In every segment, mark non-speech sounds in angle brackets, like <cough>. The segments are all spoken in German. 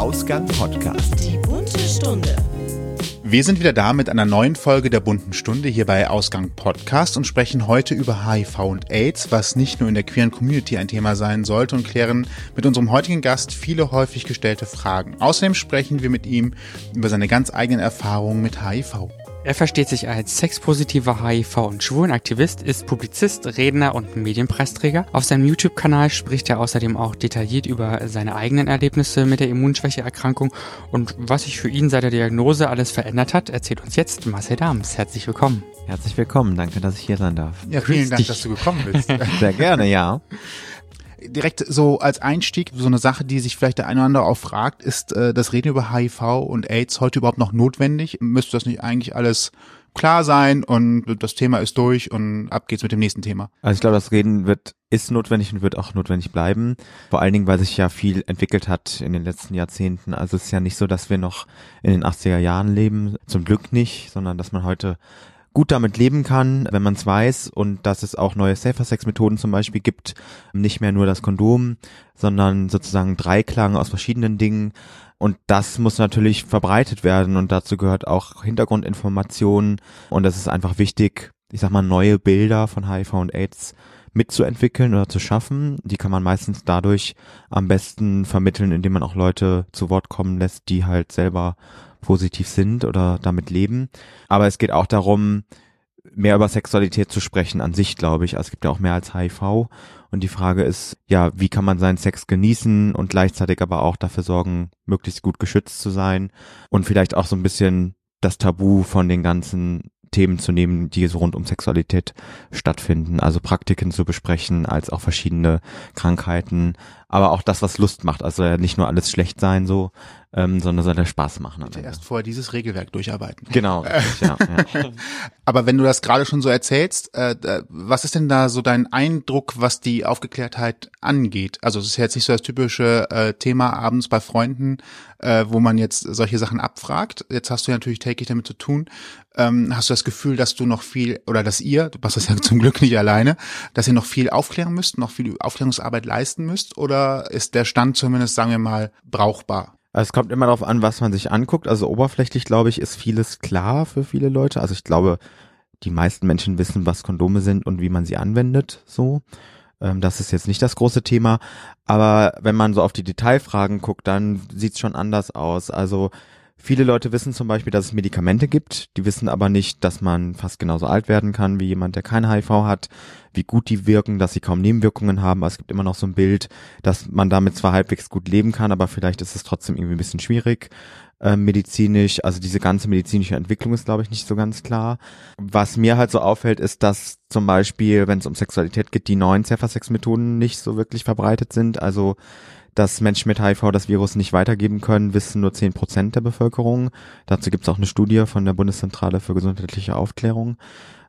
Ausgang Podcast. Die bunte Stunde. Wir sind wieder da mit einer neuen Folge der bunten Stunde hier bei Ausgang Podcast und sprechen heute über HIV und AIDS, was nicht nur in der queeren Community ein Thema sein sollte und klären mit unserem heutigen Gast viele häufig gestellte Fragen. Außerdem sprechen wir mit ihm über seine ganz eigenen Erfahrungen mit HIV. Er versteht sich als sexpositiver HIV- und Schwulenaktivist, ist Publizist, Redner und Medienpreisträger. Auf seinem YouTube-Kanal spricht er außerdem auch detailliert über seine eigenen Erlebnisse mit der Immunschwächeerkrankung und was sich für ihn seit der Diagnose alles verändert hat, erzählt uns jetzt Marcel Dahms. Herzlich willkommen. Herzlich willkommen, danke, dass ich hier sein darf. Ja, vielen Grüß Dank, dich. dass du gekommen bist. <laughs> Sehr gerne, ja. Direkt so als Einstieg, so eine Sache, die sich vielleicht der eine oder andere auch fragt, ist äh, das Reden über HIV und AIDS heute überhaupt noch notwendig? Müsste das nicht eigentlich alles klar sein und das Thema ist durch und ab geht's mit dem nächsten Thema? Also ich glaube, das Reden wird, ist notwendig und wird auch notwendig bleiben. Vor allen Dingen, weil sich ja viel entwickelt hat in den letzten Jahrzehnten. Also es ist ja nicht so, dass wir noch in den 80er Jahren leben. Zum Glück nicht, sondern dass man heute gut damit leben kann, wenn man es weiß und dass es auch neue Safer-Sex-Methoden zum Beispiel gibt. Nicht mehr nur das Kondom, sondern sozusagen Dreiklang aus verschiedenen Dingen. Und das muss natürlich verbreitet werden und dazu gehört auch Hintergrundinformation und es ist einfach wichtig, ich sag mal, neue Bilder von HIV und AIDS mitzuentwickeln oder zu schaffen. Die kann man meistens dadurch am besten vermitteln, indem man auch Leute zu Wort kommen lässt, die halt selber positiv sind oder damit leben. Aber es geht auch darum, mehr über Sexualität zu sprechen an sich, glaube ich. Also es gibt ja auch mehr als HIV. Und die Frage ist, ja, wie kann man seinen Sex genießen und gleichzeitig aber auch dafür sorgen, möglichst gut geschützt zu sein und vielleicht auch so ein bisschen das Tabu von den ganzen Themen zu nehmen, die so rund um Sexualität stattfinden. Also Praktiken zu besprechen, als auch verschiedene Krankheiten, aber auch das, was Lust macht. Also nicht nur alles schlecht sein so, ähm, sondern soll ja Spaß machen. Bitte erst vorher dieses Regelwerk durcharbeiten. Genau, <laughs> richtig, ja, ja. Aber wenn du das gerade schon so erzählst, äh, äh, was ist denn da so dein Eindruck, was die Aufgeklärtheit angeht? Also es ist ja jetzt nicht so das typische äh, Thema abends bei Freunden, äh, wo man jetzt solche Sachen abfragt. Jetzt hast du ja natürlich täglich damit zu tun. Ähm, hast du das Gefühl, dass du noch viel, oder dass ihr, du machst das ja <laughs> zum Glück nicht alleine, dass ihr noch viel aufklären müsst, noch viel Aufklärungsarbeit leisten müsst? Oder ist der Stand zumindest, sagen wir mal, brauchbar? Also es kommt immer darauf an, was man sich anguckt. Also oberflächlich, glaube ich, ist vieles klar für viele Leute. Also ich glaube, die meisten Menschen wissen, was Kondome sind und wie man sie anwendet, so. Ähm, das ist jetzt nicht das große Thema. Aber wenn man so auf die Detailfragen guckt, dann sieht's schon anders aus. Also viele Leute wissen zum Beispiel, dass es Medikamente gibt. Die wissen aber nicht, dass man fast genauso alt werden kann wie jemand, der kein HIV hat, wie gut die wirken, dass sie kaum Nebenwirkungen haben. Also es gibt immer noch so ein Bild, dass man damit zwar halbwegs gut leben kann, aber vielleicht ist es trotzdem irgendwie ein bisschen schwierig äh, medizinisch. Also diese ganze medizinische Entwicklung ist, glaube ich, nicht so ganz klar. Was mir halt so auffällt, ist, dass zum Beispiel, wenn es um Sexualität geht, die neuen Safer-Sex-Methoden nicht so wirklich verbreitet sind. Also dass Menschen mit HIV das Virus nicht weitergeben können, wissen nur 10 Prozent der Bevölkerung. Dazu gibt es auch eine Studie von der Bundeszentrale für gesundheitliche Aufklärung.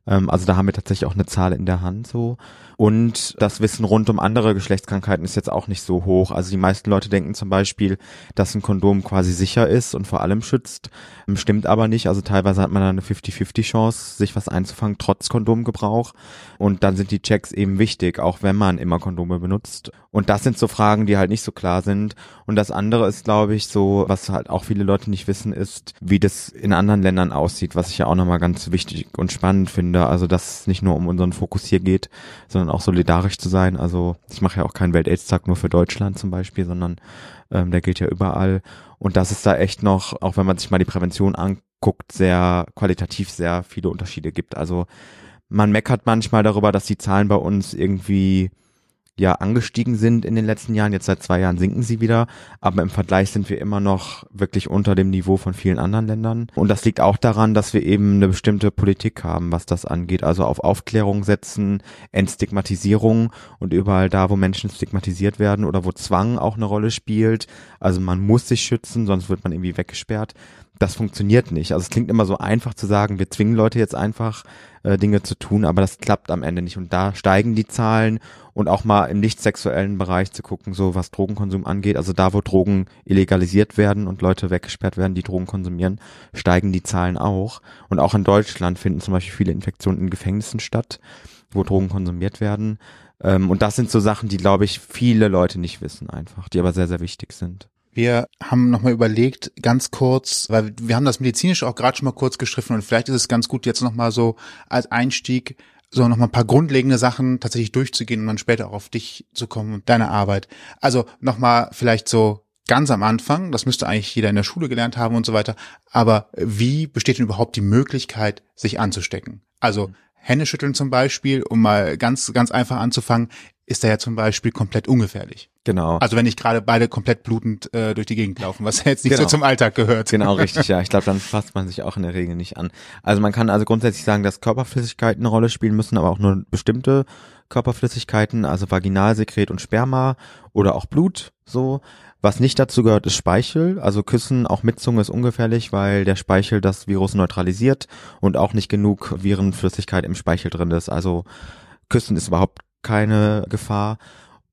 Ähm, also da haben wir tatsächlich auch eine Zahl in der Hand so. Und das Wissen rund um andere Geschlechtskrankheiten ist jetzt auch nicht so hoch. Also die meisten Leute denken zum Beispiel, dass ein Kondom quasi sicher ist und vor allem schützt. Ähm, Stimmt aber nicht. Also teilweise hat man da eine 50-50 Chance, sich was einzufangen, trotz Kondomgebrauch. Und dann sind die Checks eben wichtig, auch wenn man immer Kondome benutzt. Und das sind so Fragen, die halt nicht so klar sind. Und das andere ist, glaube ich, so, was halt auch viele Leute nicht wissen, ist, wie das in anderen Ländern aussieht, was ich ja auch nochmal ganz wichtig und spannend finde. Also, dass es nicht nur um unseren Fokus hier geht, sondern auch solidarisch zu sein. Also, ich mache ja auch keinen Welt-Aids-Tag nur für Deutschland zum Beispiel, sondern ähm, der gilt ja überall. Und dass es da echt noch, auch wenn man sich mal die Prävention anguckt, sehr qualitativ sehr viele Unterschiede gibt. Also, man meckert manchmal darüber, dass die Zahlen bei uns irgendwie ja angestiegen sind in den letzten Jahren. Jetzt seit zwei Jahren sinken sie wieder, aber im Vergleich sind wir immer noch wirklich unter dem Niveau von vielen anderen Ländern. Und das liegt auch daran, dass wir eben eine bestimmte Politik haben, was das angeht. Also auf Aufklärung setzen, Entstigmatisierung und überall da, wo Menschen stigmatisiert werden oder wo Zwang auch eine Rolle spielt. Also man muss sich schützen, sonst wird man irgendwie weggesperrt. Das funktioniert nicht. Also es klingt immer so einfach zu sagen, wir zwingen Leute jetzt einfach äh, Dinge zu tun, aber das klappt am Ende nicht. Und da steigen die Zahlen und auch mal im nicht sexuellen Bereich zu gucken, so was Drogenkonsum angeht. Also da, wo Drogen illegalisiert werden und Leute weggesperrt werden, die Drogen konsumieren, steigen die Zahlen auch. Und auch in Deutschland finden zum Beispiel viele Infektionen in Gefängnissen statt, wo Drogen konsumiert werden. Ähm, und das sind so Sachen, die, glaube ich, viele Leute nicht wissen einfach, die aber sehr, sehr wichtig sind. Wir haben nochmal überlegt, ganz kurz, weil wir haben das medizinisch auch gerade schon mal kurz gestriffen und vielleicht ist es ganz gut, jetzt nochmal so als Einstieg so nochmal ein paar grundlegende Sachen tatsächlich durchzugehen und dann später auch auf dich zu kommen und deine Arbeit. Also nochmal vielleicht so ganz am Anfang, das müsste eigentlich jeder in der Schule gelernt haben und so weiter, aber wie besteht denn überhaupt die Möglichkeit, sich anzustecken? Also mhm. Händeschütteln zum Beispiel, um mal ganz, ganz einfach anzufangen, ist da ja zum Beispiel komplett ungefährlich. Genau. Also wenn nicht gerade beide komplett blutend äh, durch die Gegend laufen, was jetzt nicht genau. so zum Alltag gehört. Genau, <laughs> richtig, ja. Ich glaube, dann fasst man sich auch in der Regel nicht an. Also man kann also grundsätzlich sagen, dass Körperflüssigkeiten eine Rolle spielen müssen, aber auch nur bestimmte Körperflüssigkeiten, also Vaginalsekret und Sperma oder auch Blut, so. Was nicht dazu gehört, ist Speichel. Also Küssen auch mit Zunge ist ungefährlich, weil der Speichel das Virus neutralisiert und auch nicht genug Virenflüssigkeit im Speichel drin ist. Also Küssen ist überhaupt keine Gefahr.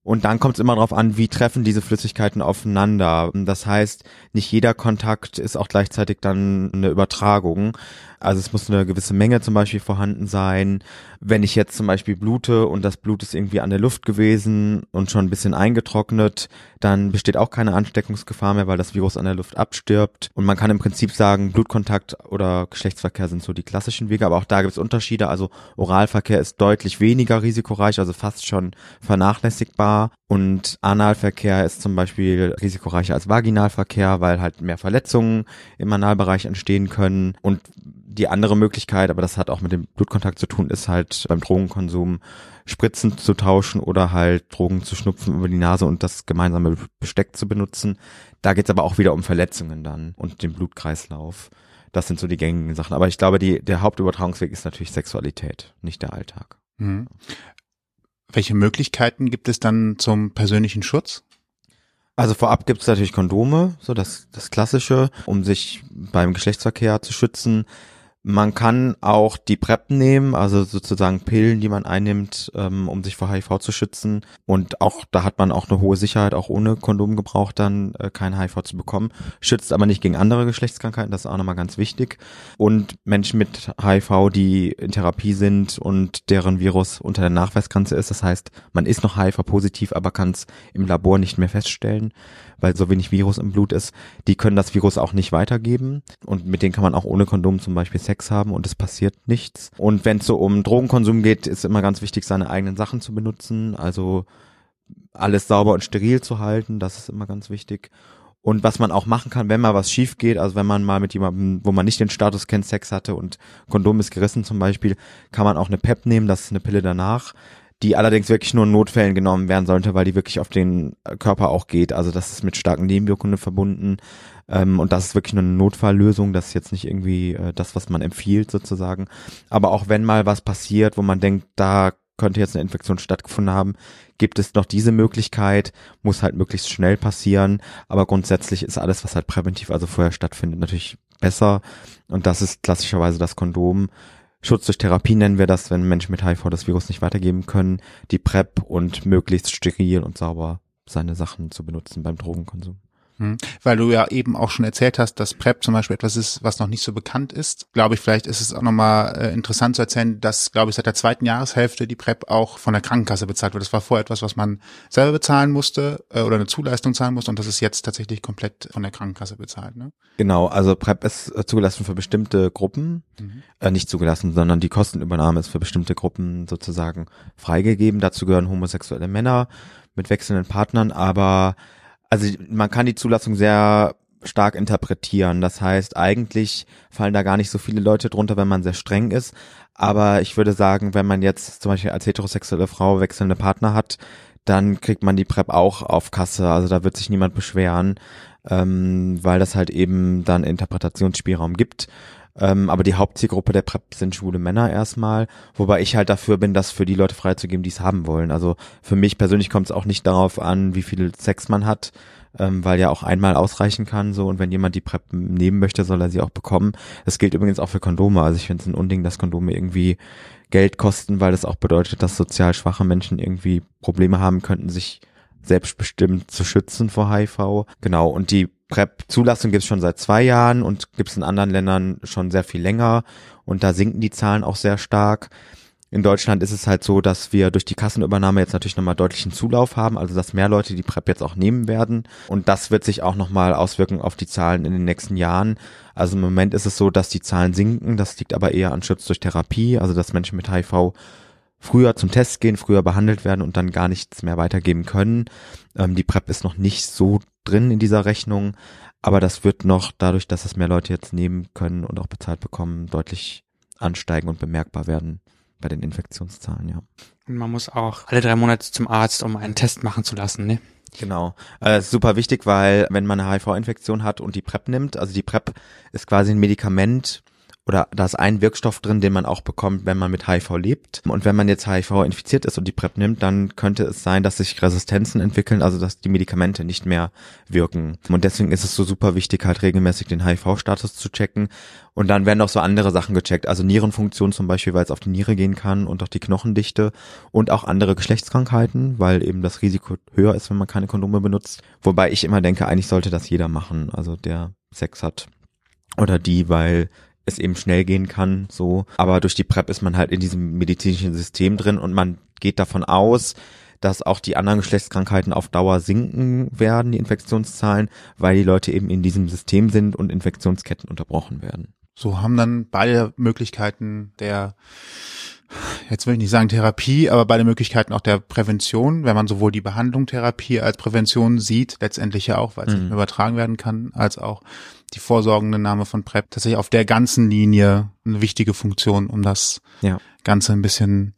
Und dann kommt es immer darauf an, wie treffen diese Flüssigkeiten aufeinander. Das heißt, nicht jeder Kontakt ist auch gleichzeitig dann eine Übertragung. Also es muss eine gewisse Menge zum Beispiel vorhanden sein. Wenn ich jetzt zum Beispiel blute und das Blut ist irgendwie an der Luft gewesen und schon ein bisschen eingetrocknet, dann besteht auch keine Ansteckungsgefahr mehr, weil das Virus an der Luft abstirbt. Und man kann im Prinzip sagen, Blutkontakt oder Geschlechtsverkehr sind so die klassischen Wege, aber auch da gibt es Unterschiede. Also Oralverkehr ist deutlich weniger risikoreich, also fast schon vernachlässigbar. Und Analverkehr ist zum Beispiel risikoreicher als Vaginalverkehr, weil halt mehr Verletzungen im Analbereich entstehen können. Und die andere Möglichkeit, aber das hat auch mit dem Blutkontakt zu tun, ist halt beim Drogenkonsum Spritzen zu tauschen oder halt Drogen zu schnupfen über die Nase und das gemeinsame Besteck zu benutzen. Da geht's aber auch wieder um Verletzungen dann und den Blutkreislauf. Das sind so die gängigen Sachen. Aber ich glaube, die, der Hauptübertragungsweg ist natürlich Sexualität, nicht der Alltag. Mhm. Welche Möglichkeiten gibt es dann zum persönlichen Schutz? Also vorab gibt es natürlich Kondome, so das, das Klassische, um sich beim Geschlechtsverkehr zu schützen. Man kann auch die PrEP nehmen, also sozusagen Pillen, die man einnimmt, ähm, um sich vor HIV zu schützen. Und auch da hat man auch eine hohe Sicherheit, auch ohne Kondomgebrauch dann äh, kein HIV zu bekommen. Schützt aber nicht gegen andere Geschlechtskrankheiten, das ist auch nochmal ganz wichtig. Und Menschen mit HIV, die in Therapie sind und deren Virus unter der Nachweisgrenze ist, das heißt, man ist noch HIV-positiv, aber kann es im Labor nicht mehr feststellen weil so wenig Virus im Blut ist, die können das Virus auch nicht weitergeben und mit denen kann man auch ohne Kondom zum Beispiel Sex haben und es passiert nichts. Und wenn es so um Drogenkonsum geht, ist immer ganz wichtig, seine eigenen Sachen zu benutzen, also alles sauber und steril zu halten, das ist immer ganz wichtig. Und was man auch machen kann, wenn mal was schief geht, also wenn man mal mit jemandem, wo man nicht den Status kennt, Sex hatte und Kondom ist gerissen zum Beispiel, kann man auch eine PEP nehmen, das ist eine Pille danach die allerdings wirklich nur in Notfällen genommen werden sollte, weil die wirklich auf den Körper auch geht. Also das ist mit starken Nebenwirkungen verbunden. Ähm, und das ist wirklich nur eine Notfalllösung. Das ist jetzt nicht irgendwie äh, das, was man empfiehlt sozusagen. Aber auch wenn mal was passiert, wo man denkt, da könnte jetzt eine Infektion stattgefunden haben, gibt es noch diese Möglichkeit, muss halt möglichst schnell passieren. Aber grundsätzlich ist alles, was halt präventiv, also vorher stattfindet, natürlich besser. Und das ist klassischerweise das Kondom. Schutz durch Therapie nennen wir das, wenn Menschen mit HIV das Virus nicht weitergeben können, die PrEP und möglichst steril und sauber seine Sachen zu benutzen beim Drogenkonsum. Hm. Weil du ja eben auch schon erzählt hast, dass PrEP zum Beispiel etwas ist, was noch nicht so bekannt ist. Glaube ich, vielleicht ist es auch nochmal äh, interessant zu erzählen, dass, glaube ich, seit der zweiten Jahreshälfte die PrEP auch von der Krankenkasse bezahlt wird. Das war vorher etwas, was man selber bezahlen musste äh, oder eine Zuleistung zahlen musste und das ist jetzt tatsächlich komplett von der Krankenkasse bezahlt. Ne? Genau, also PrEP ist äh, zugelassen für bestimmte Gruppen, mhm. äh, nicht zugelassen, sondern die Kostenübernahme ist für bestimmte Gruppen sozusagen freigegeben. Dazu gehören homosexuelle Männer mit wechselnden Partnern, aber also man kann die Zulassung sehr stark interpretieren. Das heißt, eigentlich fallen da gar nicht so viele Leute drunter, wenn man sehr streng ist. Aber ich würde sagen, wenn man jetzt zum Beispiel als heterosexuelle Frau wechselnde Partner hat, dann kriegt man die PrEP auch auf Kasse. Also da wird sich niemand beschweren, ähm, weil das halt eben dann Interpretationsspielraum gibt. Ähm, aber die Hauptzielgruppe der PrEP sind schwule Männer erstmal, wobei ich halt dafür bin, das für die Leute freizugeben, die es haben wollen. Also für mich persönlich kommt es auch nicht darauf an, wie viel Sex man hat, ähm, weil ja auch einmal ausreichen kann so und wenn jemand die PrEP nehmen möchte, soll er sie auch bekommen. Das gilt übrigens auch für Kondome. Also ich finde es ein Unding, dass Kondome irgendwie Geld kosten, weil das auch bedeutet, dass sozial schwache Menschen irgendwie Probleme haben könnten, sich selbstbestimmt zu schützen vor HIV. Genau, und die PrEP-Zulassung gibt es schon seit zwei Jahren und gibt es in anderen Ländern schon sehr viel länger und da sinken die Zahlen auch sehr stark. In Deutschland ist es halt so, dass wir durch die Kassenübernahme jetzt natürlich nochmal deutlichen Zulauf haben, also dass mehr Leute die PrEP jetzt auch nehmen werden. Und das wird sich auch nochmal auswirken auf die Zahlen in den nächsten Jahren. Also im Moment ist es so, dass die Zahlen sinken. Das liegt aber eher an Schutz durch Therapie, also dass Menschen mit HIV früher zum Test gehen, früher behandelt werden und dann gar nichts mehr weitergeben können. Ähm, die PrEP ist noch nicht so drin in dieser Rechnung, aber das wird noch dadurch, dass es mehr Leute jetzt nehmen können und auch bezahlt bekommen, deutlich ansteigen und bemerkbar werden bei den Infektionszahlen, ja. Und man muss auch alle drei Monate zum Arzt, um einen Test machen zu lassen, ne? Genau. Äh, ist super wichtig, weil wenn man eine HIV-Infektion hat und die PrEP nimmt, also die PrEP ist quasi ein Medikament, oder da ist ein Wirkstoff drin, den man auch bekommt, wenn man mit HIV lebt. Und wenn man jetzt HIV infiziert ist und die PrEP nimmt, dann könnte es sein, dass sich Resistenzen entwickeln, also dass die Medikamente nicht mehr wirken. Und deswegen ist es so super wichtig, halt regelmäßig den HIV-Status zu checken. Und dann werden auch so andere Sachen gecheckt, also Nierenfunktion zum Beispiel, weil es auf die Niere gehen kann und auch die Knochendichte und auch andere Geschlechtskrankheiten, weil eben das Risiko höher ist, wenn man keine Kondome benutzt. Wobei ich immer denke, eigentlich sollte das jeder machen, also der Sex hat oder die, weil es eben schnell gehen kann, so. Aber durch die PrEP ist man halt in diesem medizinischen System drin und man geht davon aus, dass auch die anderen Geschlechtskrankheiten auf Dauer sinken werden, die Infektionszahlen, weil die Leute eben in diesem System sind und Infektionsketten unterbrochen werden. So haben dann beide Möglichkeiten der jetzt will ich nicht sagen Therapie, aber beide Möglichkeiten auch der Prävention, wenn man sowohl die Behandlung Therapie als Prävention sieht, letztendlich ja auch, weil es mhm. nicht mehr übertragen werden kann, als auch die vorsorgende Name von PrEP tatsächlich auf der ganzen Linie eine wichtige Funktion, um das ja. Ganze ein bisschen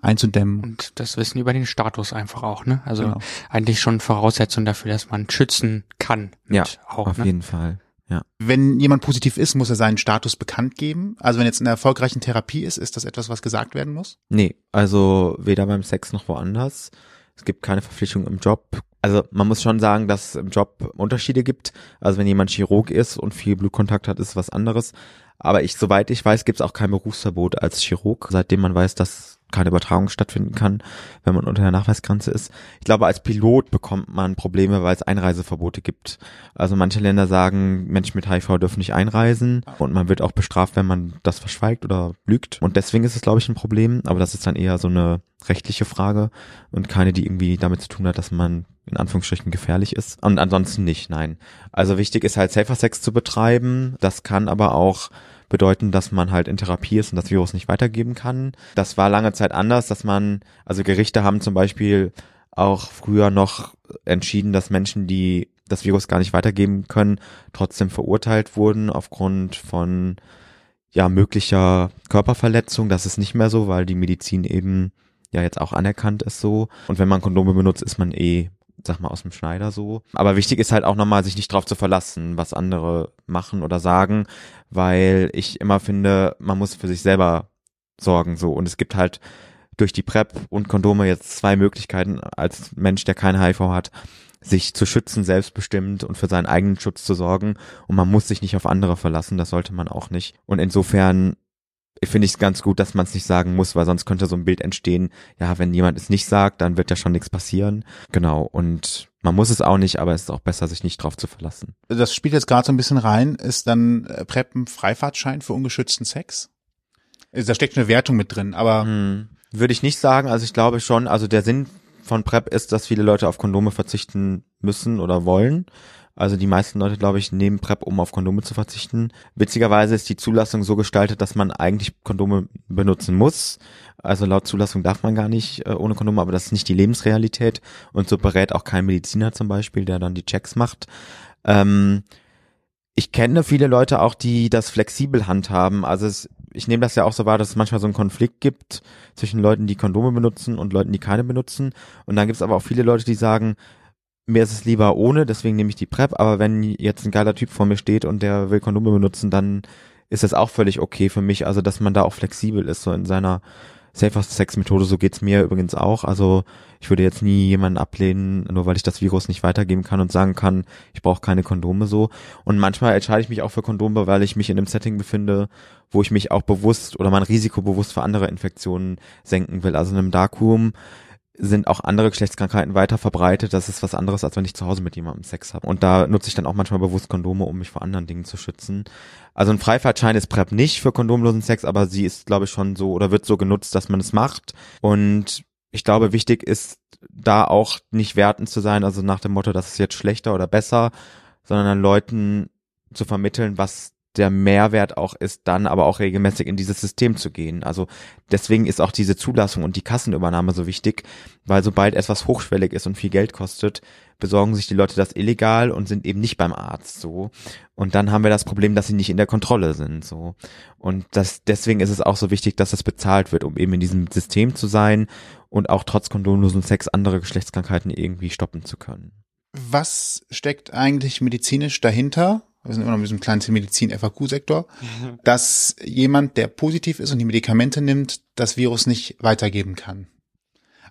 einzudämmen. Und das Wissen über den Status einfach auch, ne? Also genau. eigentlich schon Voraussetzung dafür, dass man schützen kann. Ja, auch, auf ne? jeden Fall. Ja. Wenn jemand positiv ist, muss er seinen Status bekannt geben. Also wenn jetzt eine erfolgreiche Therapie ist, ist das etwas, was gesagt werden muss? Nee, also weder beim Sex noch woanders. Es gibt keine Verpflichtung im Job. Also man muss schon sagen, dass es im Job Unterschiede gibt. Also wenn jemand Chirurg ist und viel Blutkontakt hat, ist was anderes. Aber ich, soweit ich weiß, gibt es auch kein Berufsverbot als Chirurg, seitdem man weiß, dass keine Übertragung stattfinden kann, wenn man unter der Nachweisgrenze ist. Ich glaube, als Pilot bekommt man Probleme, weil es Einreiseverbote gibt. Also manche Länder sagen, Menschen mit HIV dürfen nicht einreisen und man wird auch bestraft, wenn man das verschweigt oder lügt. Und deswegen ist es, glaube ich, ein Problem. Aber das ist dann eher so eine rechtliche Frage und keine, die irgendwie damit zu tun hat, dass man in Anführungsstrichen gefährlich ist. Und ansonsten nicht, nein. Also wichtig ist halt Safer Sex zu betreiben. Das kann aber auch bedeuten, dass man halt in Therapie ist und das Virus nicht weitergeben kann. Das war lange Zeit anders, dass man, also Gerichte haben zum Beispiel auch früher noch entschieden, dass Menschen, die das Virus gar nicht weitergeben können, trotzdem verurteilt wurden aufgrund von ja möglicher Körperverletzung. Das ist nicht mehr so, weil die Medizin eben ja jetzt auch anerkannt ist so. Und wenn man Kondome benutzt, ist man eh sag mal, aus dem Schneider so. Aber wichtig ist halt auch nochmal, sich nicht drauf zu verlassen, was andere machen oder sagen, weil ich immer finde, man muss für sich selber sorgen so. Und es gibt halt durch die PrEP und Kondome jetzt zwei Möglichkeiten als Mensch, der kein HIV hat, sich zu schützen, selbstbestimmt und für seinen eigenen Schutz zu sorgen. Und man muss sich nicht auf andere verlassen, das sollte man auch nicht. Und insofern finde ich es ganz gut, dass man es nicht sagen muss, weil sonst könnte so ein Bild entstehen, ja, wenn jemand es nicht sagt, dann wird ja schon nichts passieren. Genau, und man muss es auch nicht, aber es ist auch besser, sich nicht drauf zu verlassen. Das spielt jetzt gerade so ein bisschen rein. Ist dann äh, PrEP ein Freifahrtschein für ungeschützten Sex? Da steckt eine Wertung mit drin, aber. Hm, würde ich nicht sagen. Also ich glaube schon, also der Sinn von PrEP ist, dass viele Leute auf Kondome verzichten müssen oder wollen. Also die meisten Leute, glaube ich, nehmen PrEP, um auf Kondome zu verzichten. Witzigerweise ist die Zulassung so gestaltet, dass man eigentlich Kondome benutzen muss. Also laut Zulassung darf man gar nicht äh, ohne Kondome, aber das ist nicht die Lebensrealität. Und so berät auch kein Mediziner zum Beispiel, der dann die Checks macht. Ähm, ich kenne viele Leute auch, die das flexibel handhaben. Also es, ich nehme das ja auch so wahr, dass es manchmal so einen Konflikt gibt zwischen Leuten, die Kondome benutzen und Leuten, die keine benutzen. Und dann gibt es aber auch viele Leute, die sagen, mir ist es lieber ohne, deswegen nehme ich die PrEP, aber wenn jetzt ein geiler Typ vor mir steht und der will Kondome benutzen, dann ist das auch völlig okay für mich, also dass man da auch flexibel ist, so in seiner Safer Sex Methode, so geht's mir übrigens auch, also ich würde jetzt nie jemanden ablehnen, nur weil ich das Virus nicht weitergeben kann und sagen kann, ich brauche keine Kondome so. Und manchmal entscheide ich mich auch für Kondome, weil ich mich in einem Setting befinde, wo ich mich auch bewusst oder mein Risiko bewusst für andere Infektionen senken will, also in einem Darkroom sind auch andere Geschlechtskrankheiten weiter verbreitet. Das ist was anderes, als wenn ich zu Hause mit jemandem Sex habe. Und da nutze ich dann auch manchmal bewusst Kondome, um mich vor anderen Dingen zu schützen. Also ein Freifahrtschein ist PrEP nicht für kondomlosen Sex, aber sie ist, glaube ich, schon so oder wird so genutzt, dass man es macht. Und ich glaube, wichtig ist da auch nicht wertend zu sein, also nach dem Motto, das ist jetzt schlechter oder besser, sondern an Leuten zu vermitteln, was der Mehrwert auch ist, dann aber auch regelmäßig in dieses System zu gehen. Also deswegen ist auch diese Zulassung und die Kassenübernahme so wichtig, weil sobald etwas hochschwellig ist und viel Geld kostet, besorgen sich die Leute das illegal und sind eben nicht beim Arzt so. Und dann haben wir das Problem, dass sie nicht in der Kontrolle sind so. Und das deswegen ist es auch so wichtig, dass es bezahlt wird, um eben in diesem System zu sein und auch trotz kondomlosen Sex andere Geschlechtskrankheiten irgendwie stoppen zu können. Was steckt eigentlich medizinisch dahinter? Wir sind immer noch in diesem kleinen Medizin-FAQ-Sektor, <laughs> dass jemand, der positiv ist und die Medikamente nimmt, das Virus nicht weitergeben kann.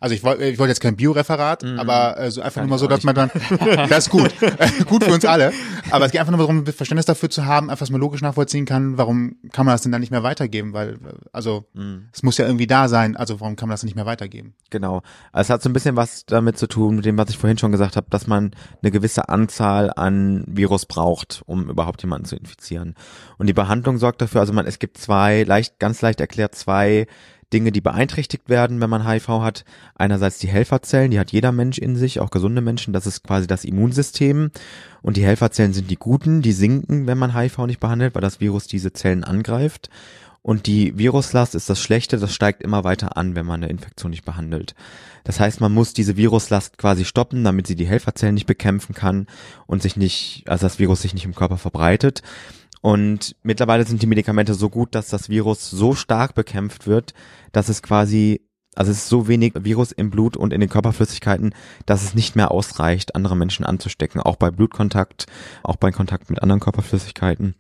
Also ich wollte ich wollte jetzt kein Bioreferat, mhm. aber äh, so einfach Kann nur mal so, dass man dann, <laughs> das ist gut, <laughs> gut für uns alle. Aber es geht einfach nur darum, Verständnis dafür zu haben, einfach mal logisch nachvollziehen kann, warum kann man das denn dann nicht mehr weitergeben? Weil, also mhm. es muss ja irgendwie da sein, also warum kann man das nicht mehr weitergeben? Genau. Also es hat so ein bisschen was damit zu tun, mit dem, was ich vorhin schon gesagt habe, dass man eine gewisse Anzahl an Virus braucht, um überhaupt jemanden zu infizieren. Und die Behandlung sorgt dafür, also man, es gibt zwei, leicht, ganz leicht erklärt, zwei Dinge, die beeinträchtigt werden, wenn man HIV hat. Einerseits die Helferzellen, die hat jeder Mensch in sich, auch gesunde Menschen, das ist quasi das Immunsystem. Und die Helferzellen sind die guten, die sinken, wenn man HIV nicht behandelt, weil das Virus diese Zellen angreift. Und die Viruslast ist das Schlechte, das steigt immer weiter an, wenn man eine Infektion nicht behandelt. Das heißt, man muss diese Viruslast quasi stoppen, damit sie die Helferzellen nicht bekämpfen kann und sich nicht, also das Virus sich nicht im Körper verbreitet. Und mittlerweile sind die Medikamente so gut, dass das Virus so stark bekämpft wird, dass es quasi, also es ist so wenig Virus im Blut und in den Körperflüssigkeiten, dass es nicht mehr ausreicht, andere Menschen anzustecken, auch bei Blutkontakt, auch bei Kontakt mit anderen Körperflüssigkeiten.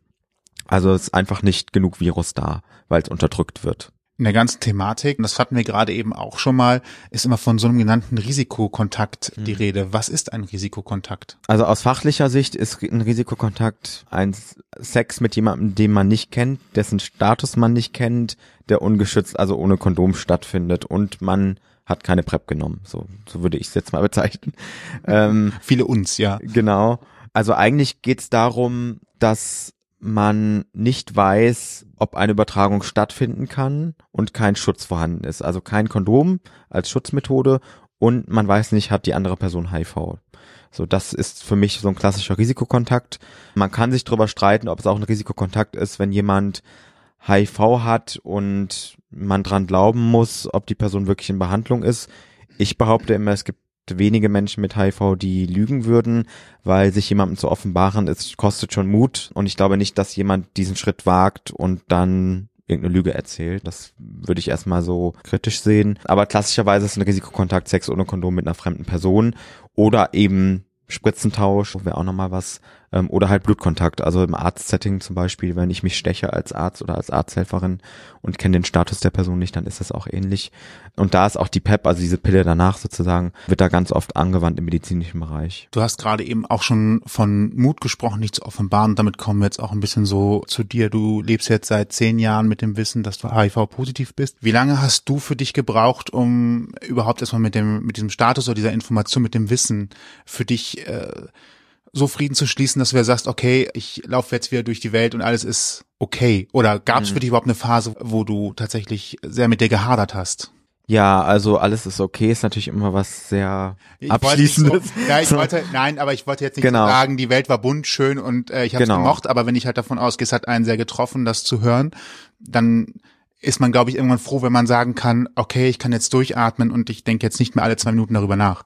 Also es ist einfach nicht genug Virus da, weil es unterdrückt wird in der ganzen Thematik, und das hatten wir gerade eben auch schon mal, ist immer von so einem genannten Risikokontakt die mhm. Rede. Was ist ein Risikokontakt? Also aus fachlicher Sicht ist ein Risikokontakt ein Sex mit jemandem, den man nicht kennt, dessen Status man nicht kennt, der ungeschützt, also ohne Kondom stattfindet und man hat keine PrEP genommen. So, so würde ich es jetzt mal <laughs> bezeichnen. Ähm, Viele uns, ja. Genau. Also eigentlich geht es darum, dass man nicht weiß, ob eine Übertragung stattfinden kann und kein Schutz vorhanden ist. Also kein Kondom als Schutzmethode und man weiß nicht, hat die andere Person HIV. So, das ist für mich so ein klassischer Risikokontakt. Man kann sich darüber streiten, ob es auch ein Risikokontakt ist, wenn jemand HIV hat und man dran glauben muss, ob die Person wirklich in Behandlung ist. Ich behaupte immer, es gibt wenige Menschen mit HIV, die lügen würden, weil sich jemandem zu offenbaren, es kostet schon Mut und ich glaube nicht, dass jemand diesen Schritt wagt und dann irgendeine Lüge erzählt. Das würde ich erstmal so kritisch sehen. Aber klassischerweise ist ein Risikokontakt Sex ohne Kondom mit einer fremden Person oder eben Spritzentausch wäre auch nochmal was. Ähm, oder halt Blutkontakt. Also im Arztsetting zum Beispiel, wenn ich mich steche als Arzt oder als Arzthelferin und kenne den Status der Person nicht, dann ist das auch ähnlich. Und da ist auch die PEP, also diese Pille danach sozusagen, wird da ganz oft angewandt im medizinischen Bereich. Du hast gerade eben auch schon von Mut gesprochen, nicht zu offenbaren. Damit kommen wir jetzt auch ein bisschen so zu dir. Du lebst jetzt seit zehn Jahren mit dem Wissen, dass du HIV-positiv bist. Wie lange hast du für dich gebraucht, um überhaupt erstmal mit dem, mit diesem Status oder dieser Information, mit dem Wissen für dich äh, so Frieden zu schließen, dass du ja sagst, okay, ich laufe jetzt wieder durch die Welt und alles ist okay? Oder gab es mhm. für dich überhaupt eine Phase, wo du tatsächlich sehr mit dir gehadert hast? Ja, also alles ist okay, ist natürlich immer was sehr ich abschließendes. So, ja, ich wollte, nein, aber ich wollte jetzt nicht genau. sagen, die Welt war bunt, schön und äh, ich habe es genau. gemocht, aber wenn ich halt davon ausgehe, es hat einen sehr getroffen, das zu hören, dann ist man, glaube ich, irgendwann froh, wenn man sagen kann, okay, ich kann jetzt durchatmen und ich denke jetzt nicht mehr alle zwei Minuten darüber nach.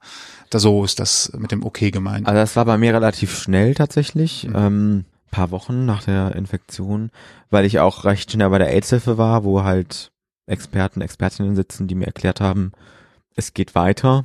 Da so ist das mit dem okay gemeint. Also das war bei mir relativ schnell tatsächlich. Mhm. Ähm, paar Wochen nach der Infektion, weil ich auch recht schnell bei der AIDS-Hilfe war, wo halt Experten, Expertinnen sitzen, die mir erklärt haben, es geht weiter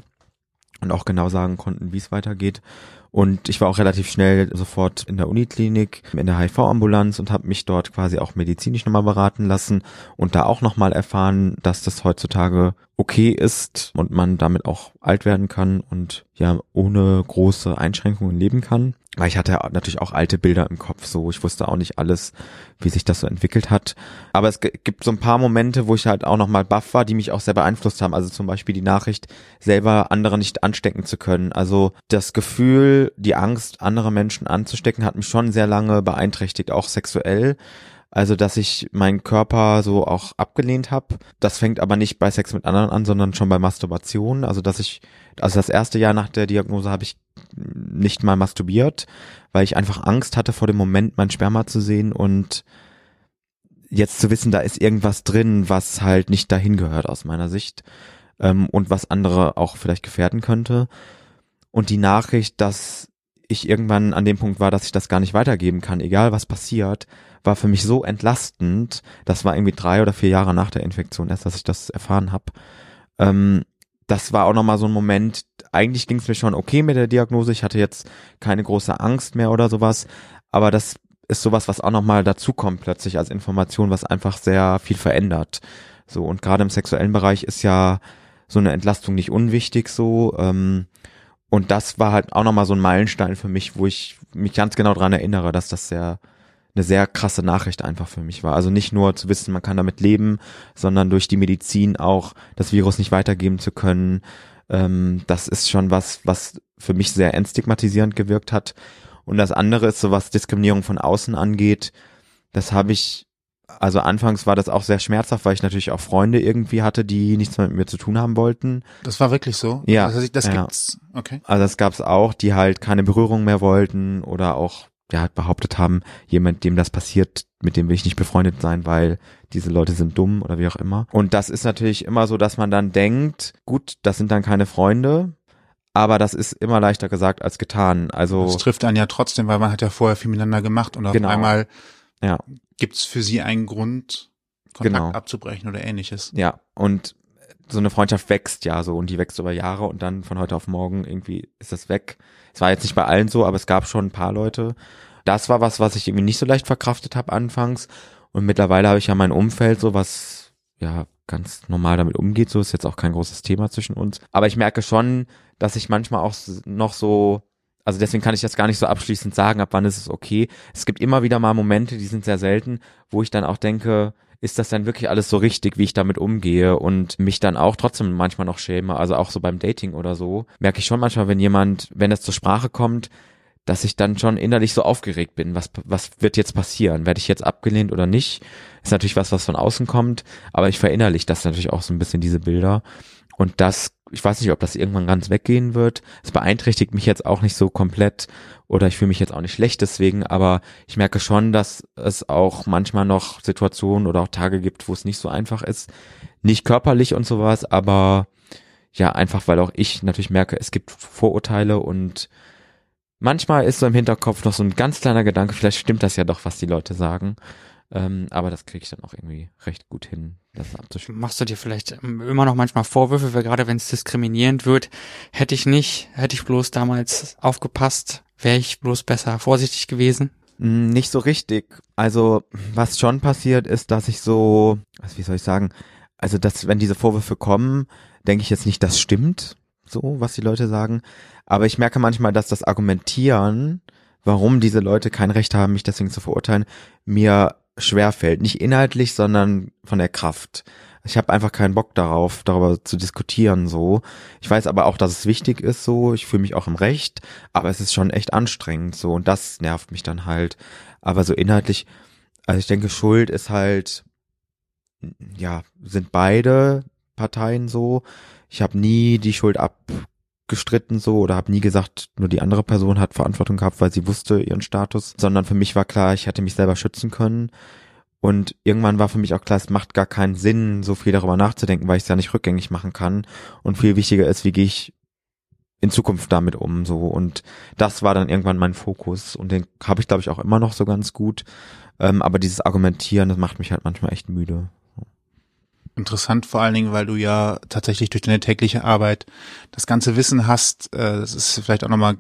und auch genau sagen konnten, wie es weitergeht. Und ich war auch relativ schnell sofort in der Uniklinik, in der HIV-Ambulanz und habe mich dort quasi auch medizinisch nochmal beraten lassen und da auch nochmal erfahren, dass das heutzutage okay ist und man damit auch alt werden kann und ja ohne große Einschränkungen leben kann. Weil ich hatte natürlich auch alte Bilder im Kopf, so ich wusste auch nicht alles, wie sich das so entwickelt hat. Aber es gibt so ein paar Momente, wo ich halt auch nochmal baff war, die mich auch sehr beeinflusst haben. Also zum Beispiel die Nachricht, selber andere nicht anstecken zu können. Also das Gefühl, die Angst, andere Menschen anzustecken, hat mich schon sehr lange beeinträchtigt, auch sexuell. Also, dass ich meinen Körper so auch abgelehnt habe. Das fängt aber nicht bei Sex mit anderen an, sondern schon bei Masturbation. Also, dass ich, also das erste Jahr nach der Diagnose habe ich nicht mal masturbiert, weil ich einfach Angst hatte vor dem Moment, mein Sperma zu sehen und jetzt zu wissen, da ist irgendwas drin, was halt nicht dahin gehört aus meiner Sicht ähm, und was andere auch vielleicht gefährden könnte. Und die Nachricht, dass ich irgendwann an dem Punkt war, dass ich das gar nicht weitergeben kann, egal was passiert, war für mich so entlastend. Das war irgendwie drei oder vier Jahre nach der Infektion erst, dass ich das erfahren habe. Ähm, das war auch nochmal so ein Moment, eigentlich ging es mir schon okay mit der Diagnose. Ich hatte jetzt keine große Angst mehr oder sowas. Aber das ist sowas, was auch nochmal dazukommt plötzlich als Information, was einfach sehr viel verändert. So, und gerade im sexuellen Bereich ist ja so eine Entlastung nicht unwichtig so. Ähm, und das war halt auch nochmal so ein Meilenstein für mich, wo ich mich ganz genau dran erinnere, dass das sehr eine sehr krasse Nachricht einfach für mich war. Also nicht nur zu wissen, man kann damit leben, sondern durch die Medizin auch das Virus nicht weitergeben zu können. Ähm, das ist schon was, was für mich sehr entstigmatisierend gewirkt hat. Und das andere ist so, was Diskriminierung von außen angeht. Das habe ich, also anfangs war das auch sehr schmerzhaft, weil ich natürlich auch Freunde irgendwie hatte, die nichts mehr mit mir zu tun haben wollten. Das war wirklich so? Ja. Das, heißt, das ja. gibt's, okay. Also das gab's auch, die halt keine Berührung mehr wollten oder auch ja, halt behauptet haben, jemand, dem das passiert, mit dem will ich nicht befreundet sein, weil diese Leute sind dumm oder wie auch immer. Und das ist natürlich immer so, dass man dann denkt, gut, das sind dann keine Freunde, aber das ist immer leichter gesagt als getan. Also Das trifft einen ja trotzdem, weil man hat ja vorher viel miteinander gemacht und auf Genau. einmal ja, gibt's für sie einen Grund, Kontakt Genau. abzubrechen oder ähnliches. ja und so eine Freundschaft wächst ja so und die wächst über Jahre und dann von heute auf morgen irgendwie ist das weg. Es war jetzt nicht bei allen so, aber es gab schon ein paar Leute. Das war was, was ich irgendwie nicht so leicht verkraftet habe anfangs und mittlerweile habe ich ja mein Umfeld so was ja ganz normal damit umgeht, so ist jetzt auch kein großes Thema zwischen uns, aber ich merke schon, dass ich manchmal auch noch so also deswegen kann ich das gar nicht so abschließend sagen, ab wann ist es okay. Es gibt immer wieder mal Momente, die sind sehr selten, wo ich dann auch denke, ist das dann wirklich alles so richtig, wie ich damit umgehe? Und mich dann auch trotzdem manchmal noch schäme, also auch so beim Dating oder so, merke ich schon manchmal, wenn jemand, wenn es zur Sprache kommt, dass ich dann schon innerlich so aufgeregt bin, was, was wird jetzt passieren? Werde ich jetzt abgelehnt oder nicht? Ist natürlich was, was von außen kommt, aber ich verinnerliche das natürlich auch so ein bisschen, diese Bilder. Und das, ich weiß nicht, ob das irgendwann ganz weggehen wird. Es beeinträchtigt mich jetzt auch nicht so komplett oder ich fühle mich jetzt auch nicht schlecht deswegen, aber ich merke schon, dass es auch manchmal noch Situationen oder auch Tage gibt, wo es nicht so einfach ist. Nicht körperlich und sowas, aber ja, einfach weil auch ich natürlich merke, es gibt Vorurteile und manchmal ist so im Hinterkopf noch so ein ganz kleiner Gedanke, vielleicht stimmt das ja doch, was die Leute sagen. Ähm, aber das kriege ich dann auch irgendwie recht gut hin, das abzuschließen. Machst du dir vielleicht ähm, immer noch manchmal Vorwürfe, weil gerade wenn es diskriminierend wird, hätte ich nicht, hätte ich bloß damals aufgepasst, wäre ich bloß besser vorsichtig gewesen? Mm, Nicht so richtig. Also, was schon passiert ist, dass ich so, also wie soll ich sagen, also dass, wenn diese Vorwürfe kommen, denke ich jetzt nicht, das stimmt, so, was die Leute sagen. Aber ich merke manchmal, dass das Argumentieren, warum diese Leute kein Recht haben, mich deswegen zu verurteilen, mir schwerfällt. Nicht inhaltlich, sondern von der Kraft. Ich habe einfach keinen Bock darauf, darüber zu diskutieren so. Ich weiß aber auch, dass es wichtig ist so. Ich fühle mich auch im Recht, aber es ist schon echt anstrengend so und das nervt mich dann halt. Aber so inhaltlich, also ich denke, Schuld ist halt, ja, sind beide Parteien so. Ich habe nie die Schuld abgestritten so oder habe nie gesagt, nur die andere Person hat Verantwortung gehabt, weil sie wusste ihren Status, sondern für mich war klar, ich hätte mich selber schützen können. Und irgendwann war für mich auch klar, es macht gar keinen Sinn, so viel darüber nachzudenken, weil ich es ja nicht rückgängig machen kann. Und viel wichtiger ist, wie gehe ich in Zukunft damit um so. Und das war dann irgendwann mein Fokus. Und den habe ich, glaube ich, auch immer noch so ganz gut. Ähm, aber dieses Argumentieren, das macht mich halt manchmal echt müde. Interessant vor allen Dingen, weil du ja tatsächlich durch deine tägliche Arbeit das ganze Wissen hast. Äh, Das ist vielleicht auch nochmal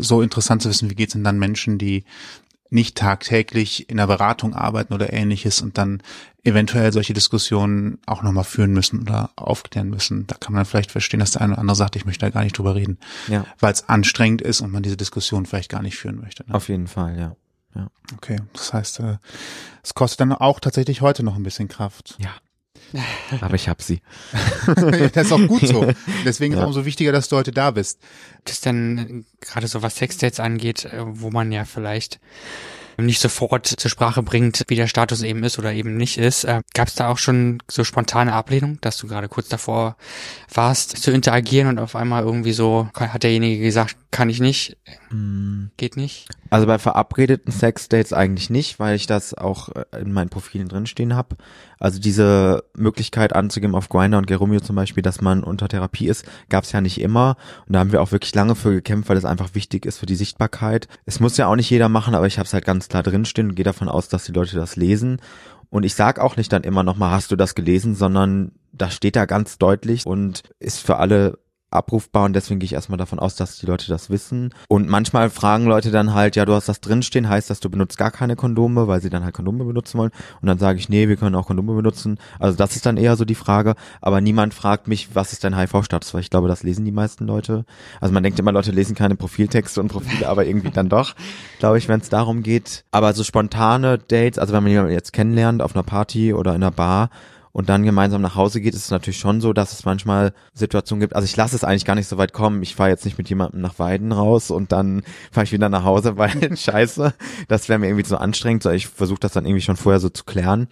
so interessant zu wissen, wie geht's denn dann Menschen, die nicht tagtäglich in der Beratung arbeiten oder ähnliches und dann eventuell solche Diskussionen auch nochmal führen müssen oder aufklären müssen. Da kann man vielleicht verstehen, dass der eine oder andere sagt, ich möchte da gar nicht drüber reden, Ja, weil es anstrengend ist und man diese Diskussion vielleicht gar nicht führen möchte. Ne? auf jeden Fall, ja. Okay, das heißt, äh, es kostet dann auch tatsächlich heute noch ein bisschen Kraft. Ja. <laughs> Aber ich hab sie. das ist auch gut so. Deswegen ist Ja. es umso wichtiger, dass du heute da bist. Das denn äh, gerade so was Sexdates angeht, äh, wo man ja vielleicht nicht sofort zur Sprache bringt, wie der Status eben ist oder eben nicht ist. Äh, Gab es da auch schon so spontane Ablehnung, dass du gerade kurz davor warst zu interagieren und auf einmal irgendwie so hat derjenige gesagt, kann ich nicht, geht nicht? Also bei verabredeten Sexdates eigentlich nicht, weil ich das auch äh, in meinen Profilen drinstehen habe. Also diese Möglichkeit anzugeben auf Grindr und Geromeo zum Beispiel, dass man unter Therapie ist, gab es ja nicht immer. Und da haben wir auch wirklich lange für gekämpft, weil das einfach wichtig ist für die Sichtbarkeit. Es muss ja auch nicht jeder machen, aber ich habe es halt ganz klar drinstehen und gehe davon aus, dass die Leute das lesen. Und ich sag auch nicht dann immer nochmal, hast du das gelesen, sondern da steht da ganz deutlich und ist für alle abrufbar und deswegen gehe ich erstmal davon aus, dass die Leute das wissen. Und manchmal fragen Leute dann halt, ja, du hast das drinstehen, heißt das, du benutzt gar keine Kondome, weil sie dann halt Kondome benutzen wollen. Und dann sage ich, nee, wir können auch Kondome benutzen. Also das ist dann eher so die Frage. Aber niemand fragt mich, was ist dein HIV-Status, weil ich glaube, das lesen die meisten Leute. Also man denkt immer, Leute lesen keine Profiltexte und Profile, aber irgendwie dann doch, glaube ich, wenn es darum geht. Aber so spontane Dates, also wenn man jemanden jetzt kennenlernt auf einer Party oder in einer Bar, und dann gemeinsam nach Hause geht, ist es natürlich schon so, dass es manchmal Situationen gibt. Also ich lasse es eigentlich gar nicht so weit kommen. Ich fahre jetzt nicht mit jemandem nach Weiden raus und dann <laughs> fahre ich wieder nach Hause, weil <laughs> scheiße, das wäre mir irgendwie so anstrengend. So, ich versuche das dann irgendwie schon vorher so zu klären.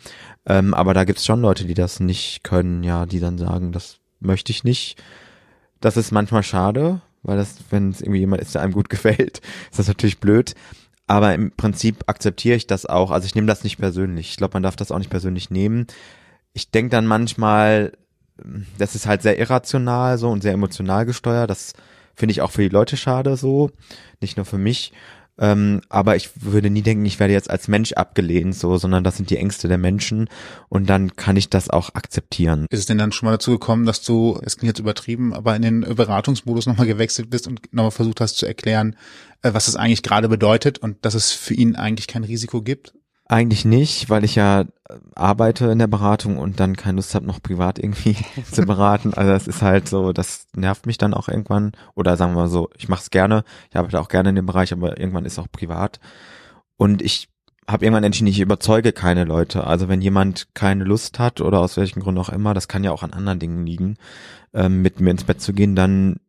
Ähm, aber da gibt's schon Leute, die das nicht können, ja, die dann sagen, das möchte ich nicht. Das ist manchmal schade, weil das, wenn es irgendwie jemand ist, der einem gut <laughs> gefällt, ist das natürlich blöd. Aber im Prinzip akzeptiere ich das auch. Also ich nehme das nicht persönlich. Ich glaube, man darf das auch nicht persönlich nehmen ich denke dann manchmal, das ist halt sehr irrational so und sehr emotional gesteuert. Das finde ich auch für die Leute schade so, nicht nur für mich. Ähm, aber ich würde nie denken, ich werde jetzt als Mensch abgelehnt, so, sondern das sind die Ängste der Menschen und dann kann ich das auch akzeptieren. Ist es denn dann schon mal dazu gekommen, dass du, es klingt jetzt übertrieben, aber in den Beratungsmodus nochmal gewechselt bist und nochmal versucht hast zu erklären, äh, was es eigentlich gerade bedeutet und dass es für ihn eigentlich kein Risiko gibt? Eigentlich nicht, weil ich ja äh, arbeite in der Beratung und dann keine Lust habe, noch privat irgendwie <laughs> zu beraten. Also das ist halt so, das nervt mich dann auch irgendwann. Oder sagen wir mal so, ich mache es gerne, ich arbeite auch gerne in dem Bereich, aber irgendwann ist auch privat. Und ich habe irgendwann entschieden, ich überzeuge keine Leute. Also wenn jemand keine Lust hat oder aus welchen Gründen auch immer, das kann ja auch an anderen Dingen liegen, ähm, mit mir ins Bett zu gehen, dann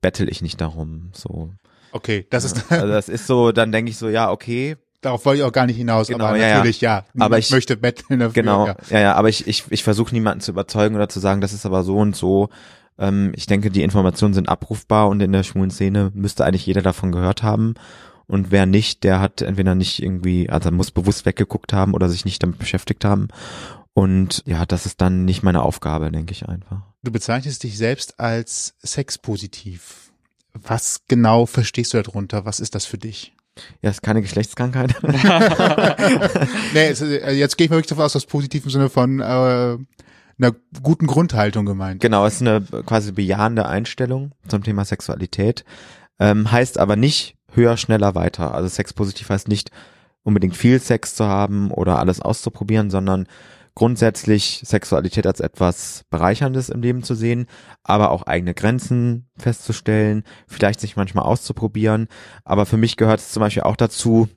bettel ich nicht darum. So. Okay, das ist, Also das ist so, dann denke ich so, ja, okay, darauf wollte ich auch gar nicht hinaus, Genau, aber ja, ja. natürlich ja. Aber ich ich- möchte betteln dafür. Genau, Ja. ja, ja, aber ich, ich, ich versuche niemanden zu überzeugen oder zu sagen, das ist aber so und so. Ähm, ich denke, die Informationen sind abrufbar und in der schwulen Szene müsste eigentlich jeder davon gehört haben. Und wer nicht, der hat entweder nicht irgendwie, also muss bewusst weggeguckt haben oder sich nicht damit beschäftigt haben. Und ja, das ist dann nicht meine Aufgabe, denke ich einfach. Du bezeichnest dich selbst als sexpositiv. Was genau verstehst du darunter? Was ist das für dich? Ja, ist keine Geschlechtskrankheit. <laughs> <laughs> nee, es, äh, jetzt gehe ich mal wirklich davon aus, das positiv im Sinne von äh, einer guten Grundhaltung gemeint. Genau, es ist eine quasi bejahende Einstellung zum Thema Sexualität. Ähm, heißt aber nicht höher, schneller, weiter. Also sexpositiv heißt nicht unbedingt viel Sex zu haben oder alles auszuprobieren, sondern grundsätzlich Sexualität als etwas Bereicherndes im Leben zu sehen, aber auch eigene Grenzen festzustellen, vielleicht sich manchmal auszuprobieren. Aber für mich gehört es zum Beispiel auch dazu,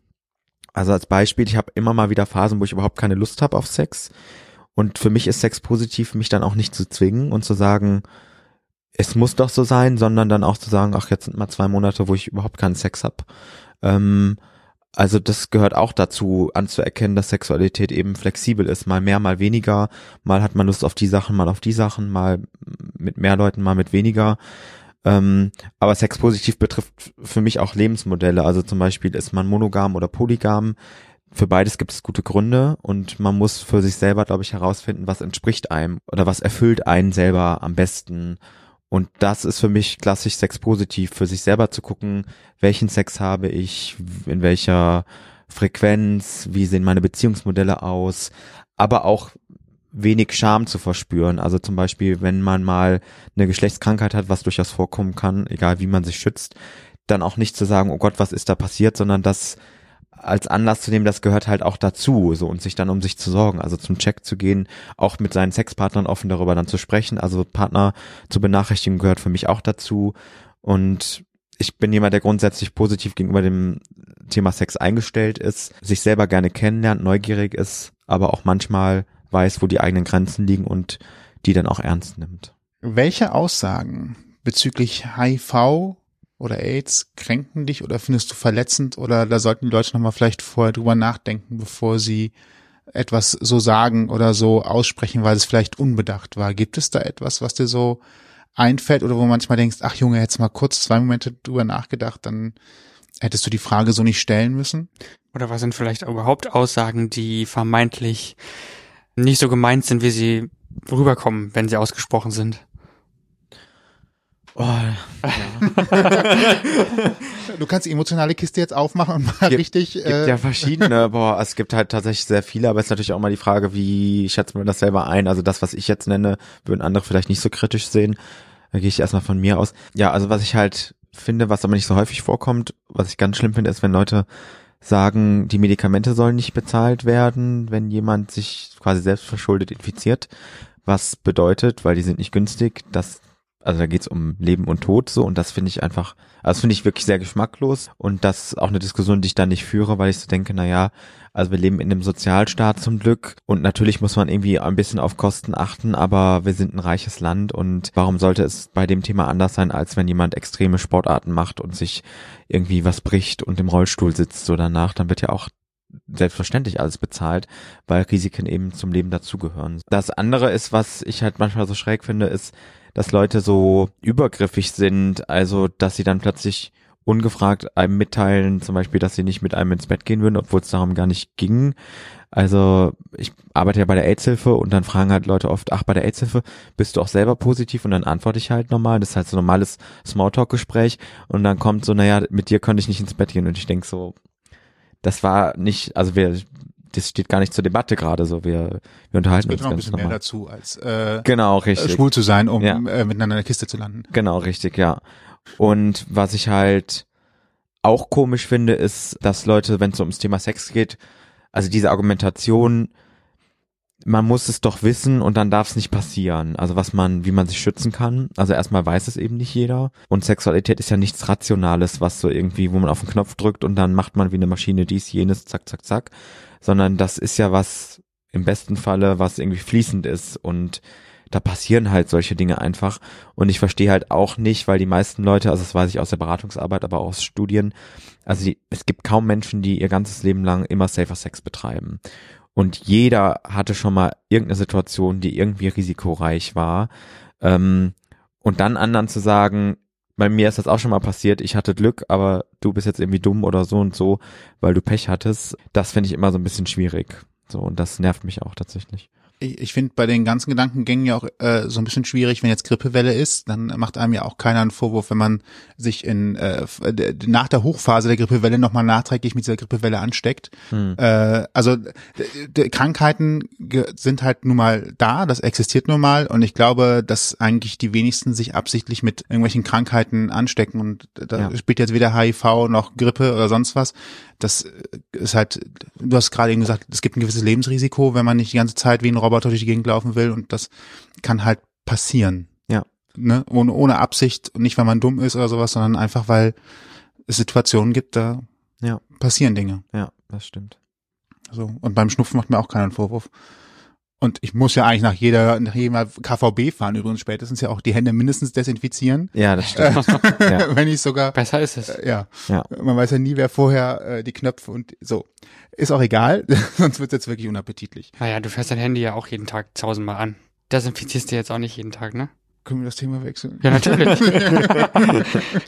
also als Beispiel, ich habe immer mal wieder Phasen, wo ich überhaupt keine Lust habe auf Sex. Und für mich ist Sex positiv, mich dann auch nicht zu zwingen und zu sagen, es muss doch so sein, sondern dann auch zu sagen, ach, jetzt sind mal zwei Monate, wo ich überhaupt keinen Sex hab. Ähm, also das gehört auch dazu, anzuerkennen, dass Sexualität eben flexibel ist. Mal mehr, mal weniger. Mal hat man Lust auf die Sachen, mal auf die Sachen, mal mit mehr Leuten, mal mit weniger. Ähm, aber Sex positiv betrifft für mich auch Lebensmodelle. Also zum Beispiel ist man monogam oder polygam. Für beides gibt es gute Gründe und man muss für sich selber, glaube ich, herausfinden, was entspricht einem oder was erfüllt einen selber am besten. Und das ist für mich klassisch sexpositiv, für sich selber zu gucken, welchen Sex habe ich, in welcher Frequenz, wie sehen meine Beziehungsmodelle aus, aber auch wenig Scham zu verspüren. Also zum Beispiel, wenn man mal eine Geschlechtskrankheit hat, was durchaus vorkommen kann, egal wie man sich schützt, dann auch nicht zu sagen, oh Gott, was ist da passiert, sondern das als Anlass zu nehmen, das gehört halt auch dazu, so und sich dann um sich zu sorgen, also zum Check zu gehen, auch mit seinen Sexpartnern offen darüber dann zu sprechen, also Partner zu benachrichtigen gehört für mich auch dazu und ich bin jemand, der grundsätzlich positiv gegenüber dem Thema Sex eingestellt ist, sich selber gerne kennenlernt, neugierig ist, aber auch manchmal weiß, wo die eigenen Grenzen liegen und die dann auch ernst nimmt. Welche Aussagen bezüglich HIV oder AIDS kränken dich oder findest du verletzend oder da sollten die Leute nochmal vielleicht vorher drüber nachdenken, bevor sie etwas so sagen oder so aussprechen, weil es vielleicht unbedacht war. Gibt es da etwas, was dir so einfällt oder wo du manchmal denkst, ach Junge, jetzt mal kurz zwei Momente drüber nachgedacht, dann hättest du die Frage so nicht stellen müssen? Oder was sind vielleicht überhaupt Aussagen, die vermeintlich nicht so gemeint sind, wie sie rüberkommen, wenn sie ausgesprochen sind? Oh, ja. du kannst die emotionale Kiste jetzt aufmachen und mal gibt, richtig. Gibt äh, ja verschiedene, boah, es gibt halt tatsächlich sehr viele, aber es ist natürlich auch mal die Frage, wie schätzt man das selber ein? Also das, was ich jetzt nenne, würden andere vielleicht nicht so kritisch sehen. Da gehe ich erstmal von mir aus. Ja, also was ich halt finde, was aber nicht so häufig vorkommt, was ich ganz schlimm finde, ist, wenn Leute sagen, die Medikamente sollen nicht bezahlt werden, wenn jemand sich quasi selbst verschuldet infiziert. Was bedeutet, weil die sind nicht günstig, dass also da geht's um Leben und Tod so. Und das finde ich einfach, also finde ich wirklich sehr geschmacklos. Und das ist auch eine Diskussion, die ich da nicht führe, weil ich so denke, na ja, also wir leben in einem Sozialstaat zum Glück. Und natürlich muss man irgendwie ein bisschen auf Kosten achten, aber wir sind ein reiches Land. Und warum sollte es bei dem Thema anders sein, als wenn jemand extreme Sportarten macht und sich irgendwie was bricht und im Rollstuhl sitzt so danach, dann wird ja auch selbstverständlich alles bezahlt, weil Risiken eben zum Leben dazugehören. Das andere ist, was ich halt manchmal so schräg finde, ist, dass Leute so übergriffig sind, also dass sie dann plötzlich ungefragt einem mitteilen, zum Beispiel, dass sie nicht mit einem ins Bett gehen würden, obwohl es darum gar nicht ging. Also ich arbeite ja bei der AIDS-Hilfe und dann fragen halt Leute oft, ach, bei der AIDS-Hilfe bist du auch selber positiv und dann antworte ich halt normal. Das ist halt so ein normales Smalltalk-Gespräch und dann kommt so, naja, mit dir könnte ich nicht ins Bett gehen und ich denk so, das war nicht, also wir das steht gar nicht zur Debatte gerade so. Wir, wir unterhalten uns noch ein bisschen normal. mehr dazu, als äh, Genau, richtig. schwul zu sein, um Ja. äh, miteinander in der Kiste zu landen. Genau, richtig, ja. Und was ich halt auch komisch finde, ist, dass Leute, wenn es so ums Thema Sex geht, also diese Argumentation, man muss es doch wissen und dann darf es nicht passieren. Also was man, wie man sich schützen kann. Also erstmal weiß es eben nicht jeder. Und Sexualität ist ja nichts Rationales, was so irgendwie, wo man auf den Knopf drückt und dann macht man wie eine Maschine dies, jenes, zack, zack, zack. Sondern das ist ja was, im besten Falle, was irgendwie fließend ist und da passieren halt solche Dinge einfach. Und ich verstehe halt auch nicht, weil die meisten Leute, also das weiß ich aus der Beratungsarbeit, aber auch aus Studien, also die, es gibt kaum Menschen, die ihr ganzes Leben lang immer safer Sex betreiben. Und jeder hatte schon mal irgendeine Situation, die irgendwie risikoreich war. Ähm, und dann anderen zu sagen, bei mir ist das auch schon mal passiert, ich hatte Glück, aber du bist jetzt irgendwie dumm oder so und so, weil du Pech hattest, das finde ich immer so ein bisschen schwierig. So, und das nervt mich auch tatsächlich. Ich, ich finde bei den ganzen Gedankengängen ja auch äh, so ein bisschen schwierig, wenn jetzt Grippewelle ist, dann macht einem ja auch keiner einen Vorwurf, wenn man sich in äh, d- nach der Hochphase der Grippewelle nochmal nachträglich mit dieser Grippewelle ansteckt. Hm. Äh, also Krankheiten sind halt nun mal da, das existiert nun mal und ich glaube, dass eigentlich die wenigsten sich absichtlich mit irgendwelchen Krankheiten anstecken und da Ja. spielt jetzt weder HIV noch Grippe oder sonst was. Das äh, ist halt, du hast gerade eben gesagt, es gibt ein gewisses Lebensrisiko, wenn man nicht die ganze Zeit wie ein Roboter durch die Gegend laufen will und das kann halt passieren. Ja. Ne? Ohne, ohne Absicht und nicht, weil man dumm ist oder sowas, sondern einfach, weil es Situationen gibt, da Ja. passieren Dinge. Ja, das stimmt. So. Und beim Schnupfen macht mir auch keiner einen Vorwurf. Und ich muss ja eigentlich nach jeder, nach jedem Mal KVB fahren, übrigens spätestens ja auch die Hände mindestens desinfizieren. Ja, das stimmt. <laughs> <laughs> Ja. Wenn ich sogar, Besser ist es. äh, ja. Ja. Man weiß ja nie, wer vorher äh, die Knöpfe und so. Ist auch egal, <laughs> sonst wird es jetzt wirklich unappetitlich. Naja, du fährst dein Handy ja auch jeden Tag tausendmal an. Desinfizierst du jetzt auch nicht jeden Tag, ne? Können wir das Thema wechseln? Ja, natürlich.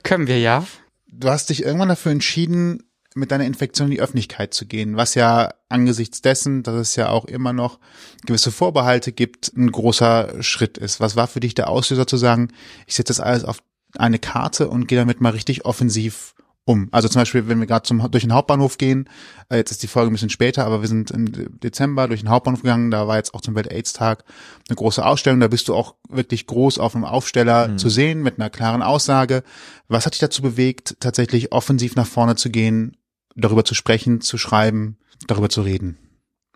Können wir ja. Du hast dich irgendwann dafür entschieden, mit deiner Infektion in die Öffentlichkeit zu gehen, was ja angesichts dessen, dass es ja auch immer noch gewisse Vorbehalte gibt, ein großer Schritt ist. Was war für dich der Auslöser zu sagen, ich setze das alles auf eine Karte und gehe damit mal richtig offensiv um? Also zum Beispiel, wenn wir gerade zum durch den Hauptbahnhof gehen, äh, jetzt ist die Folge ein bisschen später, aber wir sind im Dezember durch den Hauptbahnhof gegangen, da war jetzt auch zum Welt-Aids-Tag eine große Ausstellung, da bist du auch wirklich groß auf einem Aufsteller mhm. zu sehen mit einer klaren Aussage. Was hat dich dazu bewegt, tatsächlich offensiv nach vorne zu gehen, darüber zu sprechen, zu schreiben, darüber zu reden?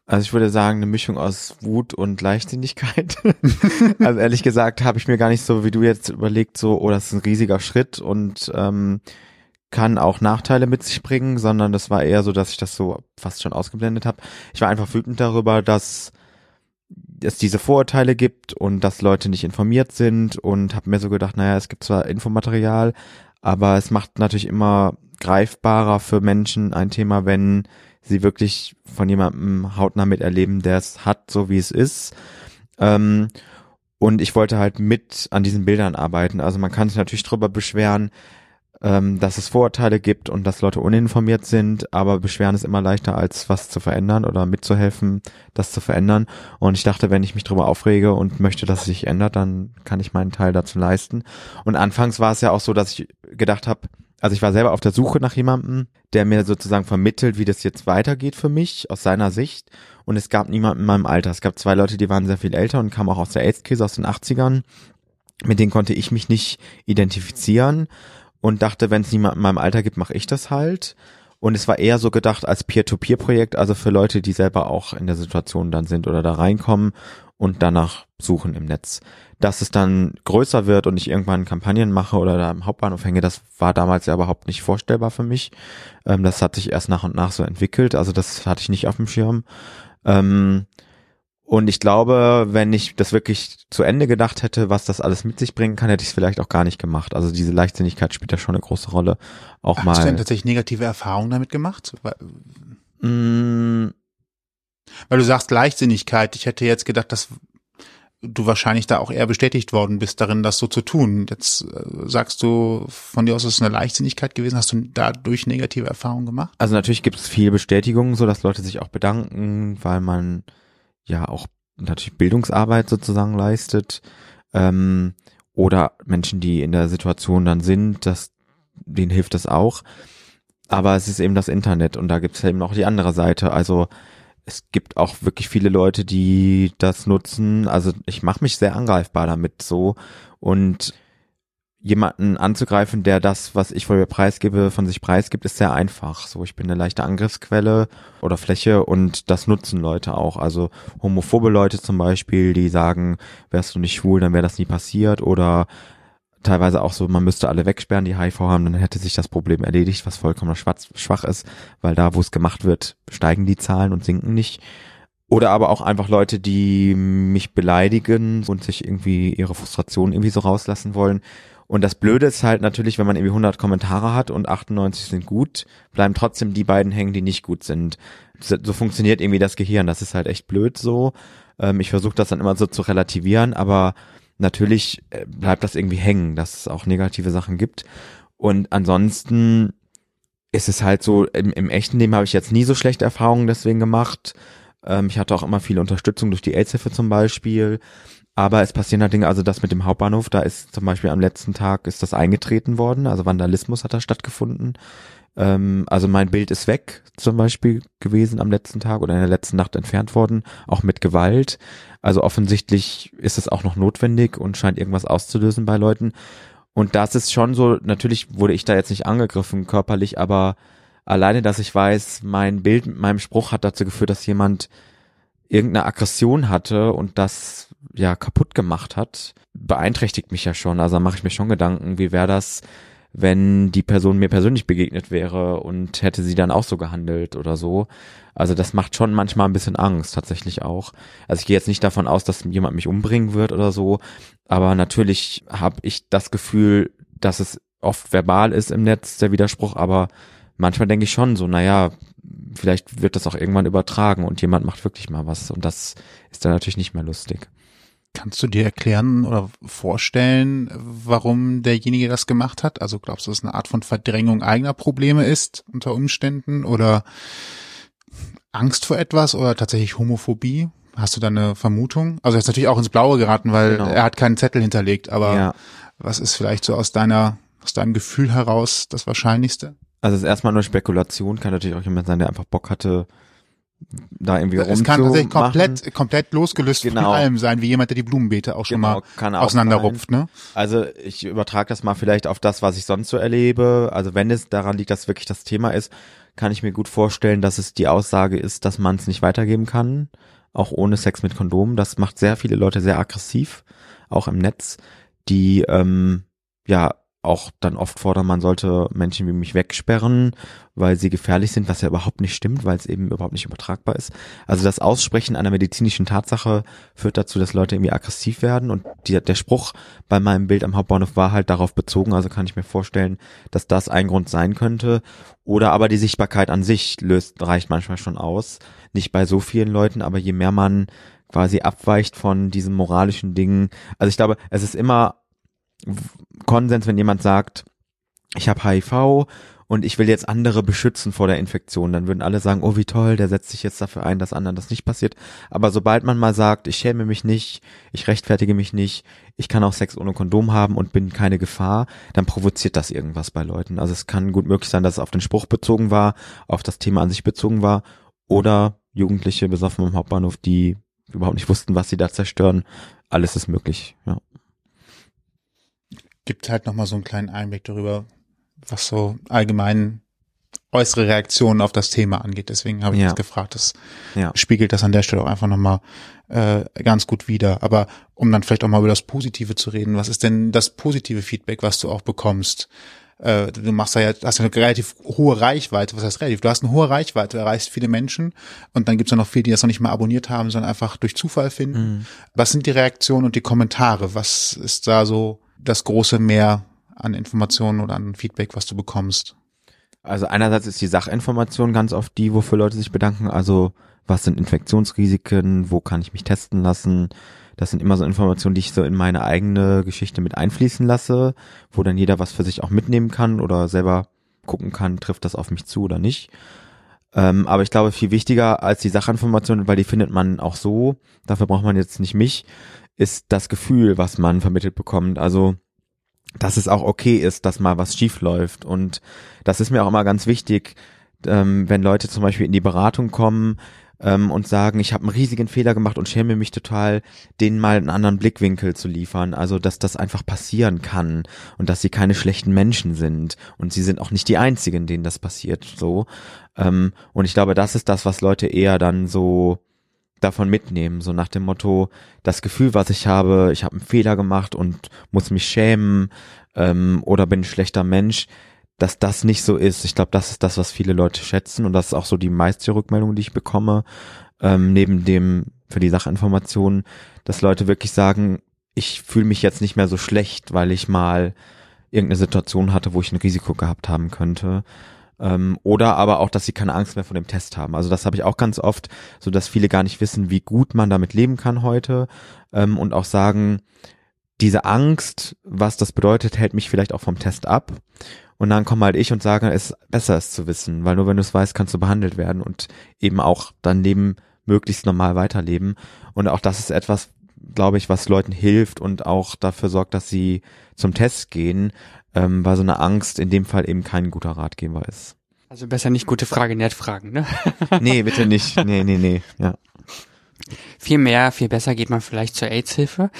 Also ich würde sagen, eine Mischung aus Wut und Leichtsinnigkeit. <laughs> also ehrlich gesagt habe ich mir gar nicht so, wie du jetzt überlegt, so, oh, das ist ein riesiger Schritt und ähm, kann auch Nachteile mit sich bringen, sondern das war eher so, dass ich das so fast schon ausgeblendet habe. Ich war einfach wütend darüber, dass es diese Vorurteile gibt und dass Leute nicht informiert sind und habe mir so gedacht, naja, es gibt zwar Infomaterial, aber es macht natürlich immer greifbarer für Menschen ein Thema, wenn sie wirklich von jemandem hautnah miterleben, der es hat, so wie es ist. Ähm, und ich wollte halt mit an diesen Bildern arbeiten. Also man kann sich natürlich darüber beschweren, ähm, dass es Vorurteile gibt und dass Leute uninformiert sind, aber beschweren ist immer leichter, als was zu verändern oder mitzuhelfen, das zu verändern. Und ich dachte, wenn ich mich darüber aufrege und möchte, dass es sich ändert, dann kann ich meinen Teil dazu leisten. Und anfangs war es ja auch so, dass ich gedacht habe, also ich war selber auf der Suche nach jemandem, der mir sozusagen vermittelt, wie das jetzt weitergeht für mich aus seiner Sicht. Und es gab niemanden in meinem Alter. Es gab zwei Leute, die waren sehr viel älter und kamen auch aus der AIDS-Krise aus den 80ern. Mit denen konnte ich mich nicht identifizieren und dachte, wenn es niemanden in meinem Alter gibt, mache ich das halt. Und es war eher so gedacht als Peer-to-Peer-Projekt, also für Leute, die selber auch in der Situation dann sind oder da reinkommen und danach suchen im Netz. Dass es dann größer wird und ich irgendwann Kampagnen mache oder da im Hauptbahnhof hänge, das war damals ja überhaupt nicht vorstellbar für mich. Ähm, das hat sich erst nach und nach so entwickelt, also das hatte ich nicht auf dem Schirm. Ähm, und ich glaube, wenn ich das wirklich zu Ende gedacht hätte, was das alles mit sich bringen kann, hätte ich es vielleicht auch gar nicht gemacht. Also diese Leichtsinnigkeit spielt ja schon eine große Rolle. Auch Hast mal. Hast du denn tatsächlich negative Erfahrungen damit gemacht? Mm. Weil du sagst Leichtsinnigkeit. Ich hätte jetzt gedacht, dass du wahrscheinlich da auch eher bestätigt worden bist darin, das so zu tun. Jetzt äh, sagst du von dir aus, ist es eine Leichtsinnigkeit gewesen. Hast du dadurch negative Erfahrungen gemacht? Also natürlich gibt es viel Bestätigung, so dass Leute sich auch bedanken, weil man ja auch natürlich Bildungsarbeit sozusagen leistet. Ähm, oder Menschen, die in der Situation dann sind, dass denen hilft das auch. Aber es ist eben das Internet und da gibt es eben auch die andere Seite. Also es gibt auch wirklich viele Leute, die das nutzen. Also ich mache mich sehr angreifbar damit so und jemanden anzugreifen, der das, was ich von mir preisgebe, von sich preisgibt, ist sehr einfach. So, ich bin eine leichte Angriffsquelle oder Fläche und das nutzen Leute auch. Also homophobe Leute zum Beispiel, die sagen, wärst du nicht schwul, dann wäre das nie passiert oder teilweise auch so, man müsste alle wegsperren, die HIV haben, dann hätte sich das Problem erledigt, was vollkommen schwach ist, weil da, wo es gemacht wird, steigen die Zahlen und sinken nicht. Oder aber auch einfach Leute, die mich beleidigen und sich irgendwie ihre Frustration irgendwie so rauslassen wollen. Und das Blöde ist halt natürlich, wenn man irgendwie 100 Kommentare hat und 98 sind gut, bleiben trotzdem die beiden hängen, die nicht gut sind. So funktioniert irgendwie das Gehirn. Das ist halt echt blöd so. Ähm, ich versuche das dann immer so zu relativieren, aber natürlich äh, bleibt das irgendwie hängen, dass es auch negative Sachen gibt. Und ansonsten ist es halt so, im, im echten Leben habe ich jetzt nie so schlechte Erfahrungen deswegen gemacht. Ähm, ich hatte auch immer viel Unterstützung durch die AIDS-Hilfe zum Beispiel. Aber es passieren halt Dinge, also das mit dem Hauptbahnhof, da ist zum Beispiel am letzten Tag ist das eingetreten worden, also Vandalismus hat da stattgefunden. Ähm, also mein Bild ist weg, zum Beispiel gewesen am letzten Tag oder in der letzten Nacht entfernt worden, auch mit Gewalt. Also offensichtlich ist es auch noch notwendig und scheint irgendwas auszulösen bei Leuten. Und das ist schon so, natürlich wurde ich da jetzt nicht angegriffen körperlich, aber alleine, dass ich weiß, mein Bild mit meinem Spruch hat dazu geführt, dass jemand irgendeine Aggression hatte und das ja kaputt gemacht hat, beeinträchtigt mich ja schon. Also mache ich mir schon Gedanken, wie wäre das, wenn die Person mir persönlich begegnet wäre und hätte sie dann auch so gehandelt oder so. Also das macht schon manchmal ein bisschen Angst, tatsächlich auch. Also ich gehe jetzt nicht davon aus, dass jemand mich umbringen wird oder so, aber natürlich habe ich das Gefühl, dass es oft verbal ist im Netz, der Widerspruch, aber manchmal denke ich schon so, naja, vielleicht wird das auch irgendwann übertragen und jemand macht wirklich mal was und das ist dann natürlich nicht mehr lustig. Kannst du dir erklären oder vorstellen, warum derjenige das gemacht hat? Also glaubst du, dass es eine Art von Verdrängung eigener Probleme ist unter Umständen oder Angst vor etwas oder tatsächlich Homophobie? Hast du da eine Vermutung? Also er ist natürlich auch ins Blaue geraten, weil genau. er hat keinen Zettel hinterlegt, aber ja. was ist vielleicht so aus deiner, aus deinem Gefühl heraus das Wahrscheinlichste? Also es ist erstmal nur Spekulation, kann natürlich auch jemand sein, der einfach Bock hatte, da irgendwie Es kann tatsächlich komplett, komplett losgelöst genau. von allem sein, wie jemand, der die Blumenbeete auch schon genau, mal auseinanderrupft. Ne? Also ich übertrage das mal vielleicht auf das, was ich sonst so erlebe. Also wenn es daran liegt, dass wirklich das Thema ist, kann ich mir gut vorstellen, dass es die Aussage ist, dass man es nicht weitergeben kann, auch ohne Sex mit Kondom. Das macht sehr viele Leute sehr aggressiv, auch im Netz, die ähm, ja auch dann oft fordern, man sollte Menschen wie mich wegsperren, weil sie gefährlich sind, was ja überhaupt nicht stimmt, weil es eben überhaupt nicht übertragbar ist. Also das Aussprechen einer medizinischen Tatsache führt dazu, dass Leute irgendwie aggressiv werden und die, der Spruch bei meinem Bild am Hauptbahnhof war halt darauf bezogen, also kann ich mir vorstellen, dass das ein Grund sein könnte. Oder aber die Sichtbarkeit an sich löst, reicht manchmal schon aus. Nicht bei so vielen Leuten, aber je mehr man quasi abweicht von diesen moralischen Dingen. Also ich glaube, es ist immer Konsens, wenn jemand sagt, ich habe HIV und ich will jetzt andere beschützen vor der Infektion, dann würden alle sagen, oh wie toll, der setzt sich jetzt dafür ein, dass anderen das nicht passiert. Aber sobald man mal sagt, ich schäme mich nicht, ich rechtfertige mich nicht, ich kann auch Sex ohne Kondom haben und bin keine Gefahr, dann provoziert das irgendwas bei Leuten. Also es kann gut möglich sein, dass es auf den Spruch bezogen war, auf das Thema an sich bezogen war oder Jugendliche besoffen am Hauptbahnhof, die überhaupt nicht wussten, was sie da zerstören. Alles ist möglich, ja gibt halt nochmal so einen kleinen Einblick darüber, was so allgemein äußere Reaktionen auf das Thema angeht. Deswegen habe ich ja. das gefragt. Das ja. spiegelt das an der Stelle auch einfach nochmal äh, ganz gut wider. Aber um dann vielleicht auch mal über das Positive zu reden, was ist denn das positive Feedback, was du auch bekommst? Äh, du machst ja, hast ja eine relativ hohe Reichweite. Was heißt relativ? Du hast eine hohe Reichweite, du erreichst viele Menschen und dann gibt es ja noch viele, die das noch nicht mal abonniert haben, sondern einfach durch Zufall finden. Mhm. Was sind die Reaktionen und die Kommentare? Was ist da so das große Mehr an Informationen oder an Feedback, was du bekommst? Also einerseits ist die Sachinformation ganz oft die, wofür Leute sich bedanken. Also was sind Infektionsrisiken? Wo kann ich mich testen lassen? Das sind immer so Informationen, die ich so in meine eigene Geschichte mit einfließen lasse, wo dann jeder was für sich auch mitnehmen kann oder selber gucken kann, trifft das auf mich zu oder nicht. Ähm, aber ich glaube, viel wichtiger als die Sachinformation, weil die findet man auch so, dafür braucht man jetzt nicht mich, ist das Gefühl, was man vermittelt bekommt. Also, dass es auch okay ist, dass mal was schief läuft. Und das ist mir auch immer ganz wichtig, ähm, wenn Leute zum Beispiel in die Beratung kommen ähm, und sagen, ich habe einen riesigen Fehler gemacht und schäme mich total, denen mal einen anderen Blickwinkel zu liefern. Also, dass das einfach passieren kann und dass sie keine schlechten Menschen sind. Und sie sind auch nicht die Einzigen, denen das passiert. So. Ähm, und ich glaube, das ist das, was Leute eher dann so davon mitnehmen, so nach dem Motto, das Gefühl, was ich habe, ich habe einen Fehler gemacht und muss mich schämen ähm, oder bin ein schlechter Mensch, dass das nicht so ist. Ich glaube, das ist das, was viele Leute schätzen und das ist auch so die meiste Rückmeldung, die ich bekomme, ähm, neben dem für die Sachinformationen, dass Leute wirklich sagen, ich fühle mich jetzt nicht mehr so schlecht, weil ich mal irgendeine Situation hatte, wo ich ein Risiko gehabt haben könnte. Ähm, oder aber auch, dass sie keine Angst mehr vor dem Test haben. Also das habe ich auch ganz oft, so dass viele gar nicht wissen, wie gut man damit leben kann heute ähm, und auch sagen, diese Angst, was das bedeutet, hält mich vielleicht auch vom Test ab. Und dann komme halt ich und sage, es ist besser, es zu wissen, weil nur wenn du es weißt, kannst du behandelt werden und eben auch dein Leben möglichst normal weiterleben. Und auch das ist etwas, glaube ich, was Leuten hilft und auch dafür sorgt, dass sie zum Test gehen, ähm, weil so eine Angst in dem Fall eben kein guter Ratgeber ist. Also besser nicht gute Frage, nett fragen, ne? <laughs> nee, bitte nicht. Nee, nee, nee, ja. Viel mehr, viel besser geht man vielleicht zur AIDS-Hilfe.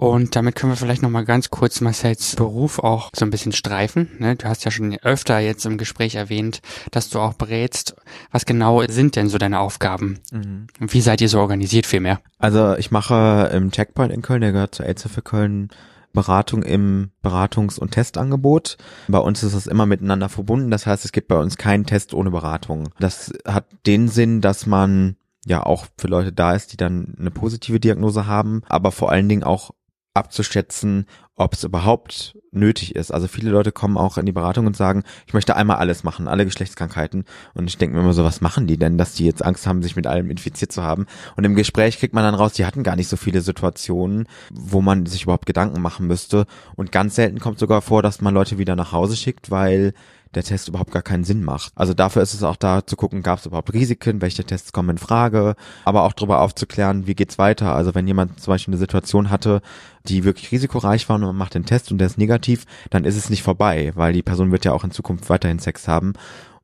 Und damit können wir vielleicht nochmal ganz kurz Marcells Beruf auch so ein bisschen streifen. Ne? Du hast ja schon öfter jetzt im Gespräch erwähnt, dass du auch berätst. Was genau sind denn so deine Aufgaben? Mhm. Und wie seid ihr so organisiert vielmehr? Also ich mache im Checkpoint in Köln, der gehört zur AIDS-Hilfe Köln, Beratung im Beratungs- und Testangebot. Bei uns ist das immer miteinander verbunden. Das heißt, es gibt bei uns keinen Test ohne Beratung. Das hat den Sinn, dass man ja auch für Leute da ist, die dann eine positive Diagnose haben, aber vor allen Dingen auch abzuschätzen, ob es überhaupt nötig ist. Also viele Leute kommen auch in die Beratung und sagen, ich möchte einmal alles machen, alle Geschlechtskrankheiten. Und ich denke mir immer so, was machen die denn, dass die jetzt Angst haben, sich mit allem infiziert zu haben? Und im Gespräch kriegt man dann raus, die hatten gar nicht so viele Situationen, wo man sich überhaupt Gedanken machen müsste. Und ganz selten kommt sogar vor, dass man Leute wieder nach Hause schickt, weil der Test überhaupt gar keinen Sinn macht. Also dafür ist es auch da zu gucken, gab es überhaupt Risiken, welche Tests kommen in Frage, aber auch darüber aufzuklären, wie geht's weiter. Also wenn jemand zum Beispiel eine Situation hatte, die wirklich risikoreich war und man macht den Test und der ist negativ, dann ist es nicht vorbei, weil die Person wird ja auch in Zukunft weiterhin Sex haben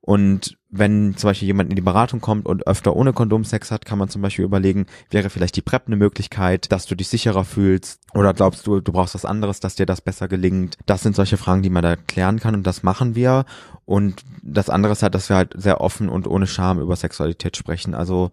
und wenn zum Beispiel jemand in die Beratung kommt und öfter ohne Kondom Sex hat, kann man zum Beispiel überlegen, wäre vielleicht die PrEP eine Möglichkeit, dass du dich sicherer fühlst oder glaubst du, du brauchst was anderes, dass dir das besser gelingt. Das sind solche Fragen, die man da klären kann und das machen wir. Und das andere ist halt, dass wir halt sehr offen und ohne Scham über Sexualität sprechen. Also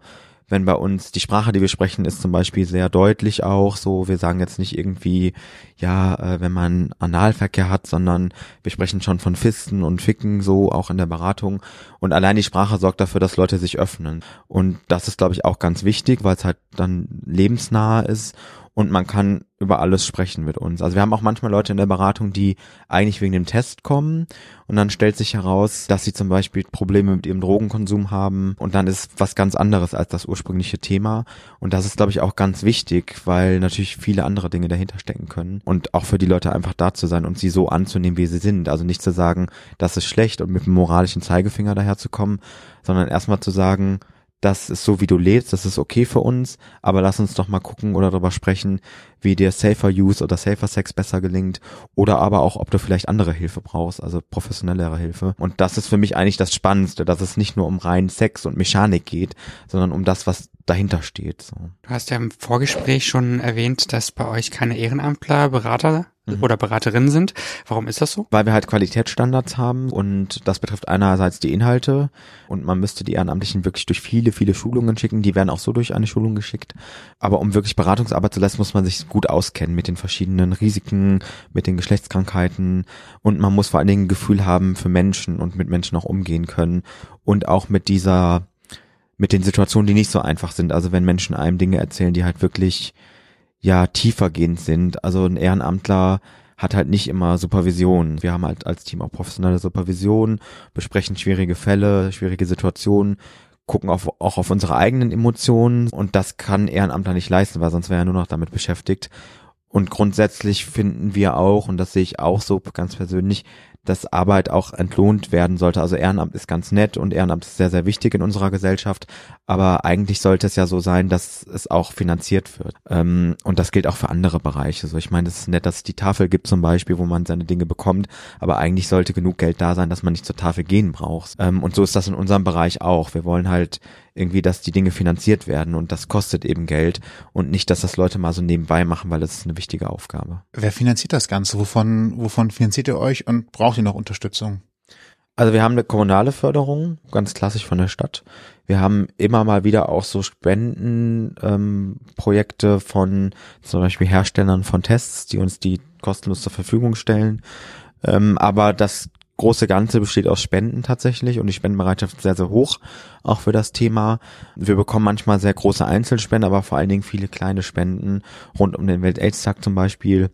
wenn bei uns die Sprache, die wir sprechen, ist zum Beispiel sehr deutlich auch so. Wir sagen jetzt nicht irgendwie, ja, äh, wenn man Analverkehr hat, sondern wir sprechen schon von Fisten und Ficken so auch in der Beratung. Und allein die Sprache sorgt dafür, dass Leute sich öffnen. Und das ist, glaube ich, auch ganz wichtig, weil es halt dann lebensnah ist und man kann über alles sprechen mit uns. Also wir haben auch manchmal Leute in der Beratung, die eigentlich wegen dem Test kommen und dann stellt sich heraus, dass sie zum Beispiel Probleme mit ihrem Drogenkonsum haben und dann ist was ganz anderes als das ursprüngliche Thema und das ist, glaube ich, auch ganz wichtig, weil natürlich viele andere Dinge dahinter stecken können und auch für die Leute einfach da zu sein und sie so anzunehmen, wie sie sind. Also nicht zu sagen, das ist schlecht und mit dem moralischen Zeigefinger daherzukommen, sondern erstmal zu sagen, das ist so, wie du lebst, das ist okay für uns, aber lass uns doch mal gucken oder darüber sprechen, wie dir Safer Use oder Safer Sex besser gelingt oder aber auch, ob du vielleicht andere Hilfe brauchst, also professionellere Hilfe. Und das ist für mich eigentlich das Spannendste, dass es nicht nur um rein Sex und Mechanik geht, sondern um das, was dahinter steht. So. Du hast ja im Vorgespräch schon erwähnt, dass bei euch keine Ehrenamtler, Berater mhm. oder Beraterinnen sind. Warum ist das so? Weil wir halt Qualitätsstandards haben und das betrifft einerseits die Inhalte und man müsste die Ehrenamtlichen wirklich durch viele, viele Schulungen schicken. Die werden auch so durch eine Schulung geschickt. Aber um wirklich Beratungsarbeit zu leisten, muss man sich gut auskennen mit den verschiedenen Risiken, mit den Geschlechtskrankheiten und man muss vor allen Dingen ein Gefühl haben für Menschen und mit Menschen auch umgehen können und auch mit dieser mit den Situationen, die nicht so einfach sind. Also wenn Menschen einem Dinge erzählen, die halt wirklich ja tiefergehend sind. Also ein Ehrenamtler hat halt nicht immer Supervision. Wir haben halt als Team auch professionelle Supervision, besprechen schwierige Fälle, schwierige Situationen, gucken auf, auch auf unsere eigenen Emotionen und das kann Ehrenamtler nicht leisten, weil sonst wäre er nur noch damit beschäftigt. Und grundsätzlich finden wir auch, und das sehe ich auch so ganz persönlich, dass Arbeit auch entlohnt werden sollte. Also Ehrenamt ist ganz nett und Ehrenamt ist sehr, sehr wichtig in unserer Gesellschaft. Aber eigentlich sollte es ja so sein, dass es auch finanziert wird. Ähm, und das gilt auch für andere Bereiche. So, ich meine, es ist nett, dass es die Tafel gibt zum Beispiel, wo man seine Dinge bekommt. Aber eigentlich sollte genug Geld da sein, dass man nicht zur Tafel gehen braucht. Ähm, und so ist das in unserem Bereich auch. Wir wollen halt irgendwie, dass die Dinge finanziert werden und das kostet eben Geld und nicht, dass das Leute mal so nebenbei machen, weil das ist eine wichtige Aufgabe. Wer finanziert das Ganze? Wovon, wovon finanziert ihr euch und braucht ihr noch Unterstützung? Also wir haben eine kommunale Förderung, ganz klassisch von der Stadt. Wir haben immer mal wieder auch so Spendenprojekte ähm, von zum Beispiel Herstellern von Tests, die uns die kostenlos zur Verfügung stellen. Ähm, aber das große Ganze besteht aus Spenden tatsächlich und die Spendenbereitschaft ist sehr, sehr hoch, auch für das Thema. Wir bekommen manchmal sehr große Einzelspenden, aber vor allen Dingen viele kleine Spenden rund um den Welt-Aids-Tag zum Beispiel.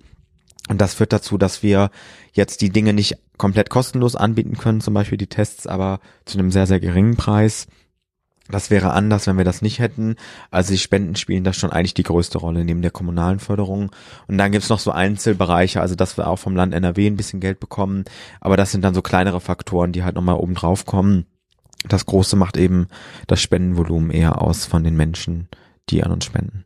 Und das führt dazu, dass wir jetzt die Dinge nicht komplett kostenlos anbieten können, zum Beispiel die Tests, aber zu einem sehr, sehr geringen Preis. Das wäre anders, wenn wir das nicht hätten. Also die Spenden spielen da schon eigentlich die größte Rolle neben der kommunalen Förderung. Und dann gibt's noch so Einzelbereiche, also dass wir auch vom Land NRW ein bisschen Geld bekommen. Aber das sind dann so kleinere Faktoren, die halt nochmal oben drauf kommen. Das Große macht eben das Spendenvolumen eher aus von den Menschen, die an uns spenden.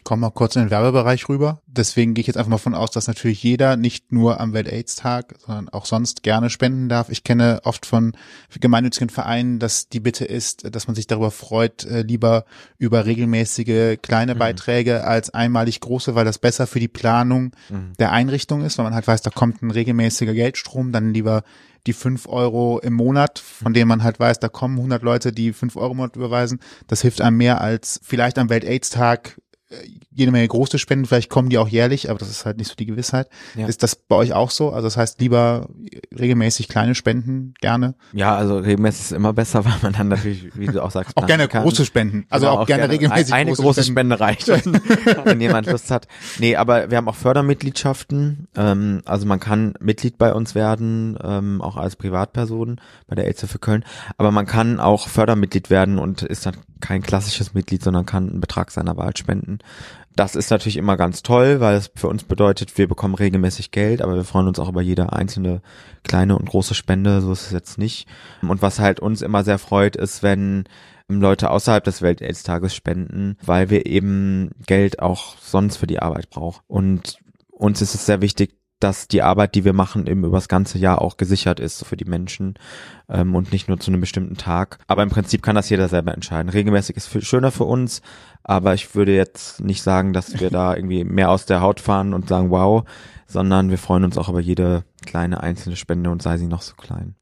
Ich komme mal kurz in den Werbebereich rüber. Deswegen gehe ich jetzt einfach mal von aus, dass natürlich jeder nicht nur am Welt-Aids-Tag, sondern auch sonst gerne spenden darf. Ich kenne oft von gemeinnützigen Vereinen, dass die Bitte ist, dass man sich darüber freut, äh, lieber über regelmäßige kleine mhm. Beiträge als einmalig große, weil das besser für die Planung mhm. der Einrichtung ist, weil man halt weiß, da kommt ein regelmäßiger Geldstrom, dann lieber die fünf Euro im Monat, von denen man halt weiß, da kommen 100 Leute, die fünf Euro im Monat überweisen. Das hilft einem mehr als vielleicht am Welt-Aids-Tag jede Menge große Spenden, vielleicht kommen die auch jährlich, aber das ist halt nicht so die Gewissheit. Ja. Ist das bei euch auch so? Also das heißt lieber regelmäßig kleine Spenden, gerne? Ja, also regelmäßig ist immer besser, <laughs> weil man dann natürlich, wie du auch sagst, auch gerne kann. große Spenden. Also genau, auch, auch, gerne, gerne regelmäßig Eine große, große Spende reicht, <laughs> wenn jemand Lust hat. Nee, aber wir haben auch Fördermitgliedschaften. Ähm, also man kann Mitglied bei uns werden, ähm, auch als Privatperson bei der Aids für Köln. Aber man kann auch Fördermitglied werden und ist dann kein klassisches Mitglied, sondern kann einen Betrag seiner Wahl spenden. Das ist natürlich immer ganz toll, weil es für uns bedeutet, wir bekommen regelmäßig Geld, aber wir freuen uns auch über jede einzelne kleine und große Spende, so ist es jetzt nicht. Und was halt uns immer sehr freut, ist, wenn Leute außerhalb des Welt-Aids-Tages spenden, weil wir eben Geld auch sonst für die Arbeit brauchen. Und uns ist es sehr wichtig, dass die Arbeit, die wir machen, eben übers ganze Jahr auch gesichert ist für die Menschen ähm, und nicht nur zu einem bestimmten Tag. Aber im Prinzip kann das jeder selber entscheiden. Regelmäßig ist viel schöner für uns, aber ich würde jetzt nicht sagen, dass wir da irgendwie mehr aus der Haut fahren und sagen, wow, sondern wir freuen uns auch über jede kleine einzelne Spende und sei sie noch so klein.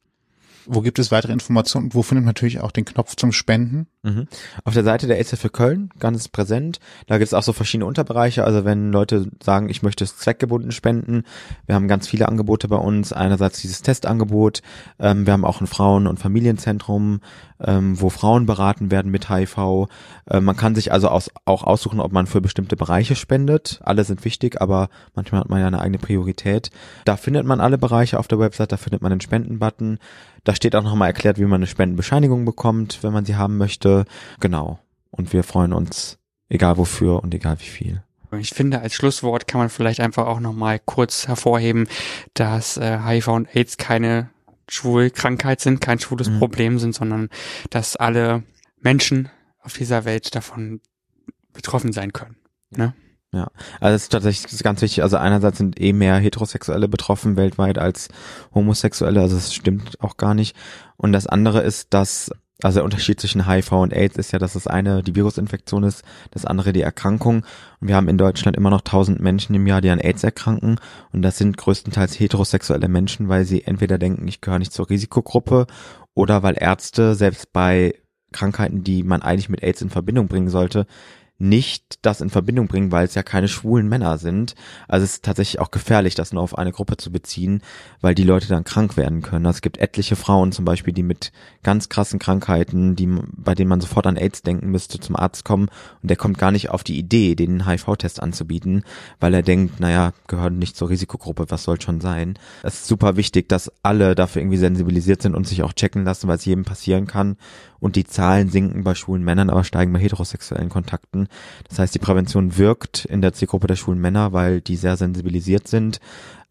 Wo gibt es weitere Informationen? Wo findet man natürlich auch den Knopf zum Spenden? Mhm. Auf der Seite der AIDS für Köln, ganz präsent. Da gibt es auch so verschiedene Unterbereiche. Also wenn Leute sagen, ich möchte es zweckgebunden spenden, wir haben ganz viele Angebote bei uns. Einerseits dieses Testangebot. Ähm, wir haben auch ein Frauen- und Familienzentrum, ähm, wo Frauen beraten werden mit HIV. Ähm, man kann sich also aus, auch aussuchen, ob man für bestimmte Bereiche spendet. Alle sind wichtig, aber manchmal hat man ja eine eigene Priorität. Da findet man alle Bereiche auf der Website, da findet man den Spendenbutton. Da steht auch nochmal erklärt, wie man eine Spendenbescheinigung bekommt, wenn man sie haben möchte. Genau. Und wir freuen uns, egal wofür und egal wie viel. Ich finde, als Schlusswort kann man vielleicht einfach auch nochmal kurz hervorheben, dass äh, HIV und AIDS keine Schwulkrankheit sind, kein schwules mhm. Problem sind, sondern dass alle Menschen auf dieser Welt davon betroffen sein können. Ne? Ja, also es ist tatsächlich ganz wichtig. Also einerseits sind eh mehr Heterosexuelle betroffen weltweit als Homosexuelle, also es stimmt auch gar nicht. Und das andere ist, dass also der Unterschied zwischen HIV und AIDS ist ja, dass das eine die Virusinfektion ist, das andere die Erkrankung. Und wir haben in Deutschland immer noch tausend Menschen im Jahr, die an AIDS erkranken. Und das sind größtenteils heterosexuelle Menschen, weil sie entweder denken, ich gehöre nicht zur Risikogruppe oder weil Ärzte selbst bei Krankheiten, die man eigentlich mit AIDS in Verbindung bringen sollte, nicht das in Verbindung bringen, weil es ja keine schwulen Männer sind. Also es ist tatsächlich auch gefährlich, das nur auf eine Gruppe zu beziehen, weil die Leute dann krank werden können. Also es gibt etliche Frauen zum Beispiel, die mit ganz krassen Krankheiten, die, bei denen man sofort an AIDS denken müsste, zum Arzt kommen und der kommt gar nicht auf die Idee, den HIV-Test anzubieten, weil er denkt, naja, gehören nicht zur Risikogruppe, was soll schon sein. Es ist super wichtig, dass alle dafür irgendwie sensibilisiert sind und sich auch checken lassen, weil es jedem passieren kann und die Zahlen sinken bei schwulen Männern, aber steigen bei heterosexuellen Kontakten. Das heißt, die Prävention wirkt in der Zielgruppe der schwulen Männer, weil die sehr sensibilisiert sind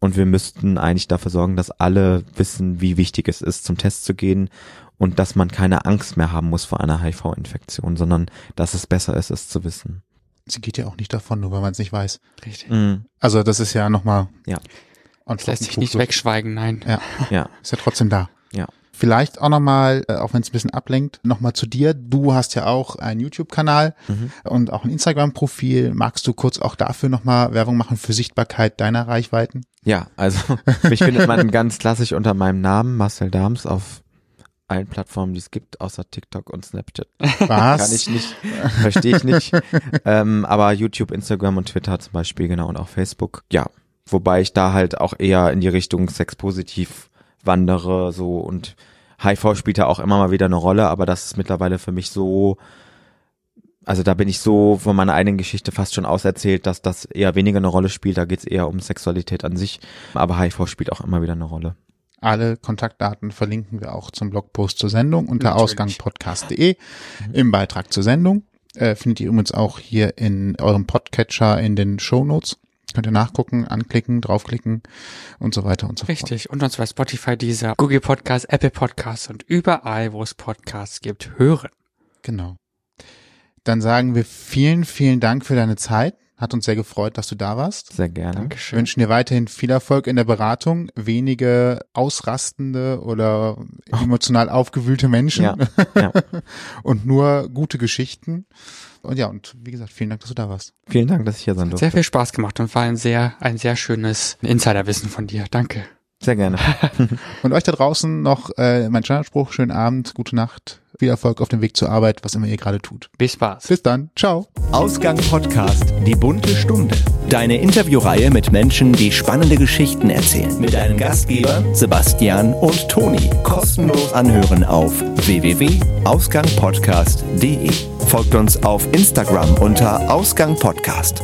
und wir müssten eigentlich dafür sorgen, dass alle wissen, wie wichtig es ist, zum Test zu gehen und dass man keine Angst mehr haben muss vor einer HIV-Infektion, sondern dass es besser ist, es zu wissen. Sie geht ja auch nicht davon, nur weil man es nicht weiß. Richtig. Mhm. Also das ist ja nochmal. Ja. Und lässt sich nicht wegschweigen, nein. Ja. ja. Ist ja trotzdem da. Vielleicht auch nochmal, äh, auch wenn es ein bisschen ablenkt, nochmal zu dir. Du hast ja auch einen YouTube-Kanal mhm. und auch ein Instagram-Profil. Magst du kurz auch dafür nochmal Werbung machen für Sichtbarkeit deiner Reichweiten? Ja, also <laughs> mich findet man ganz klassisch unter meinem Namen, Marcel Dams, auf allen Plattformen, die es gibt, außer TikTok und Snapchat. Was? Kann ich nicht, verstehe ich nicht. ähm, aber YouTube, Instagram und Twitter zum Beispiel, genau, und auch Facebook. Ja, wobei ich da halt auch eher in die Richtung sexpositiv wandere so und HIV spielt ja auch immer mal wieder eine Rolle, aber das ist mittlerweile für mich so, also da bin ich so von meiner eigenen Geschichte fast schon auserzählt, dass das eher weniger eine Rolle spielt. Da geht es eher um Sexualität an sich, aber HIV spielt auch immer wieder eine Rolle. Alle Kontaktdaten verlinken wir auch zum Blogpost zur Sendung unter ausgangpodcast.de im Beitrag zur Sendung. Äh, findet ihr übrigens auch hier in eurem Podcatcher in den Show Notes. Könnt ihr nachgucken, anklicken, draufklicken und so weiter und so Richtig. fort. Richtig. Und uns bei Spotify, dieser Google Podcast, Apple Podcast und überall, wo es Podcasts gibt, hören. Genau. Dann sagen wir vielen, vielen Dank für deine Zeit. Hat uns sehr gefreut, dass du da warst. Sehr gerne. Dankeschön. Wir wünschen dir weiterhin viel Erfolg in der Beratung, wenige ausrastende oder emotional aufgewühlte Menschen ja, ja. <laughs> und nur gute Geschichten. Und ja, und wie gesagt, vielen Dank, dass du da warst. Vielen Dank, dass ich hier sein durfte. Sehr viel Spaß gemacht und war ein sehr, ein sehr schönes Insiderwissen von dir. Danke. Sehr gerne. <laughs> und euch da draußen noch äh, mein Standardspruch, schönen Abend, gute Nacht, viel Erfolg auf dem Weg zur Arbeit, was immer ihr gerade tut. Bis Spaß. Bis dann. Ciao. Ausgang Podcast, die bunte Stunde. Deine Interviewreihe mit Menschen, die spannende Geschichten erzählen. Mit deinen Gastgebern Sebastian und Toni. Kostenlos anhören auf www.ausgangpodcast.de. Folgt uns auf Instagram unter Ausgang Podcast.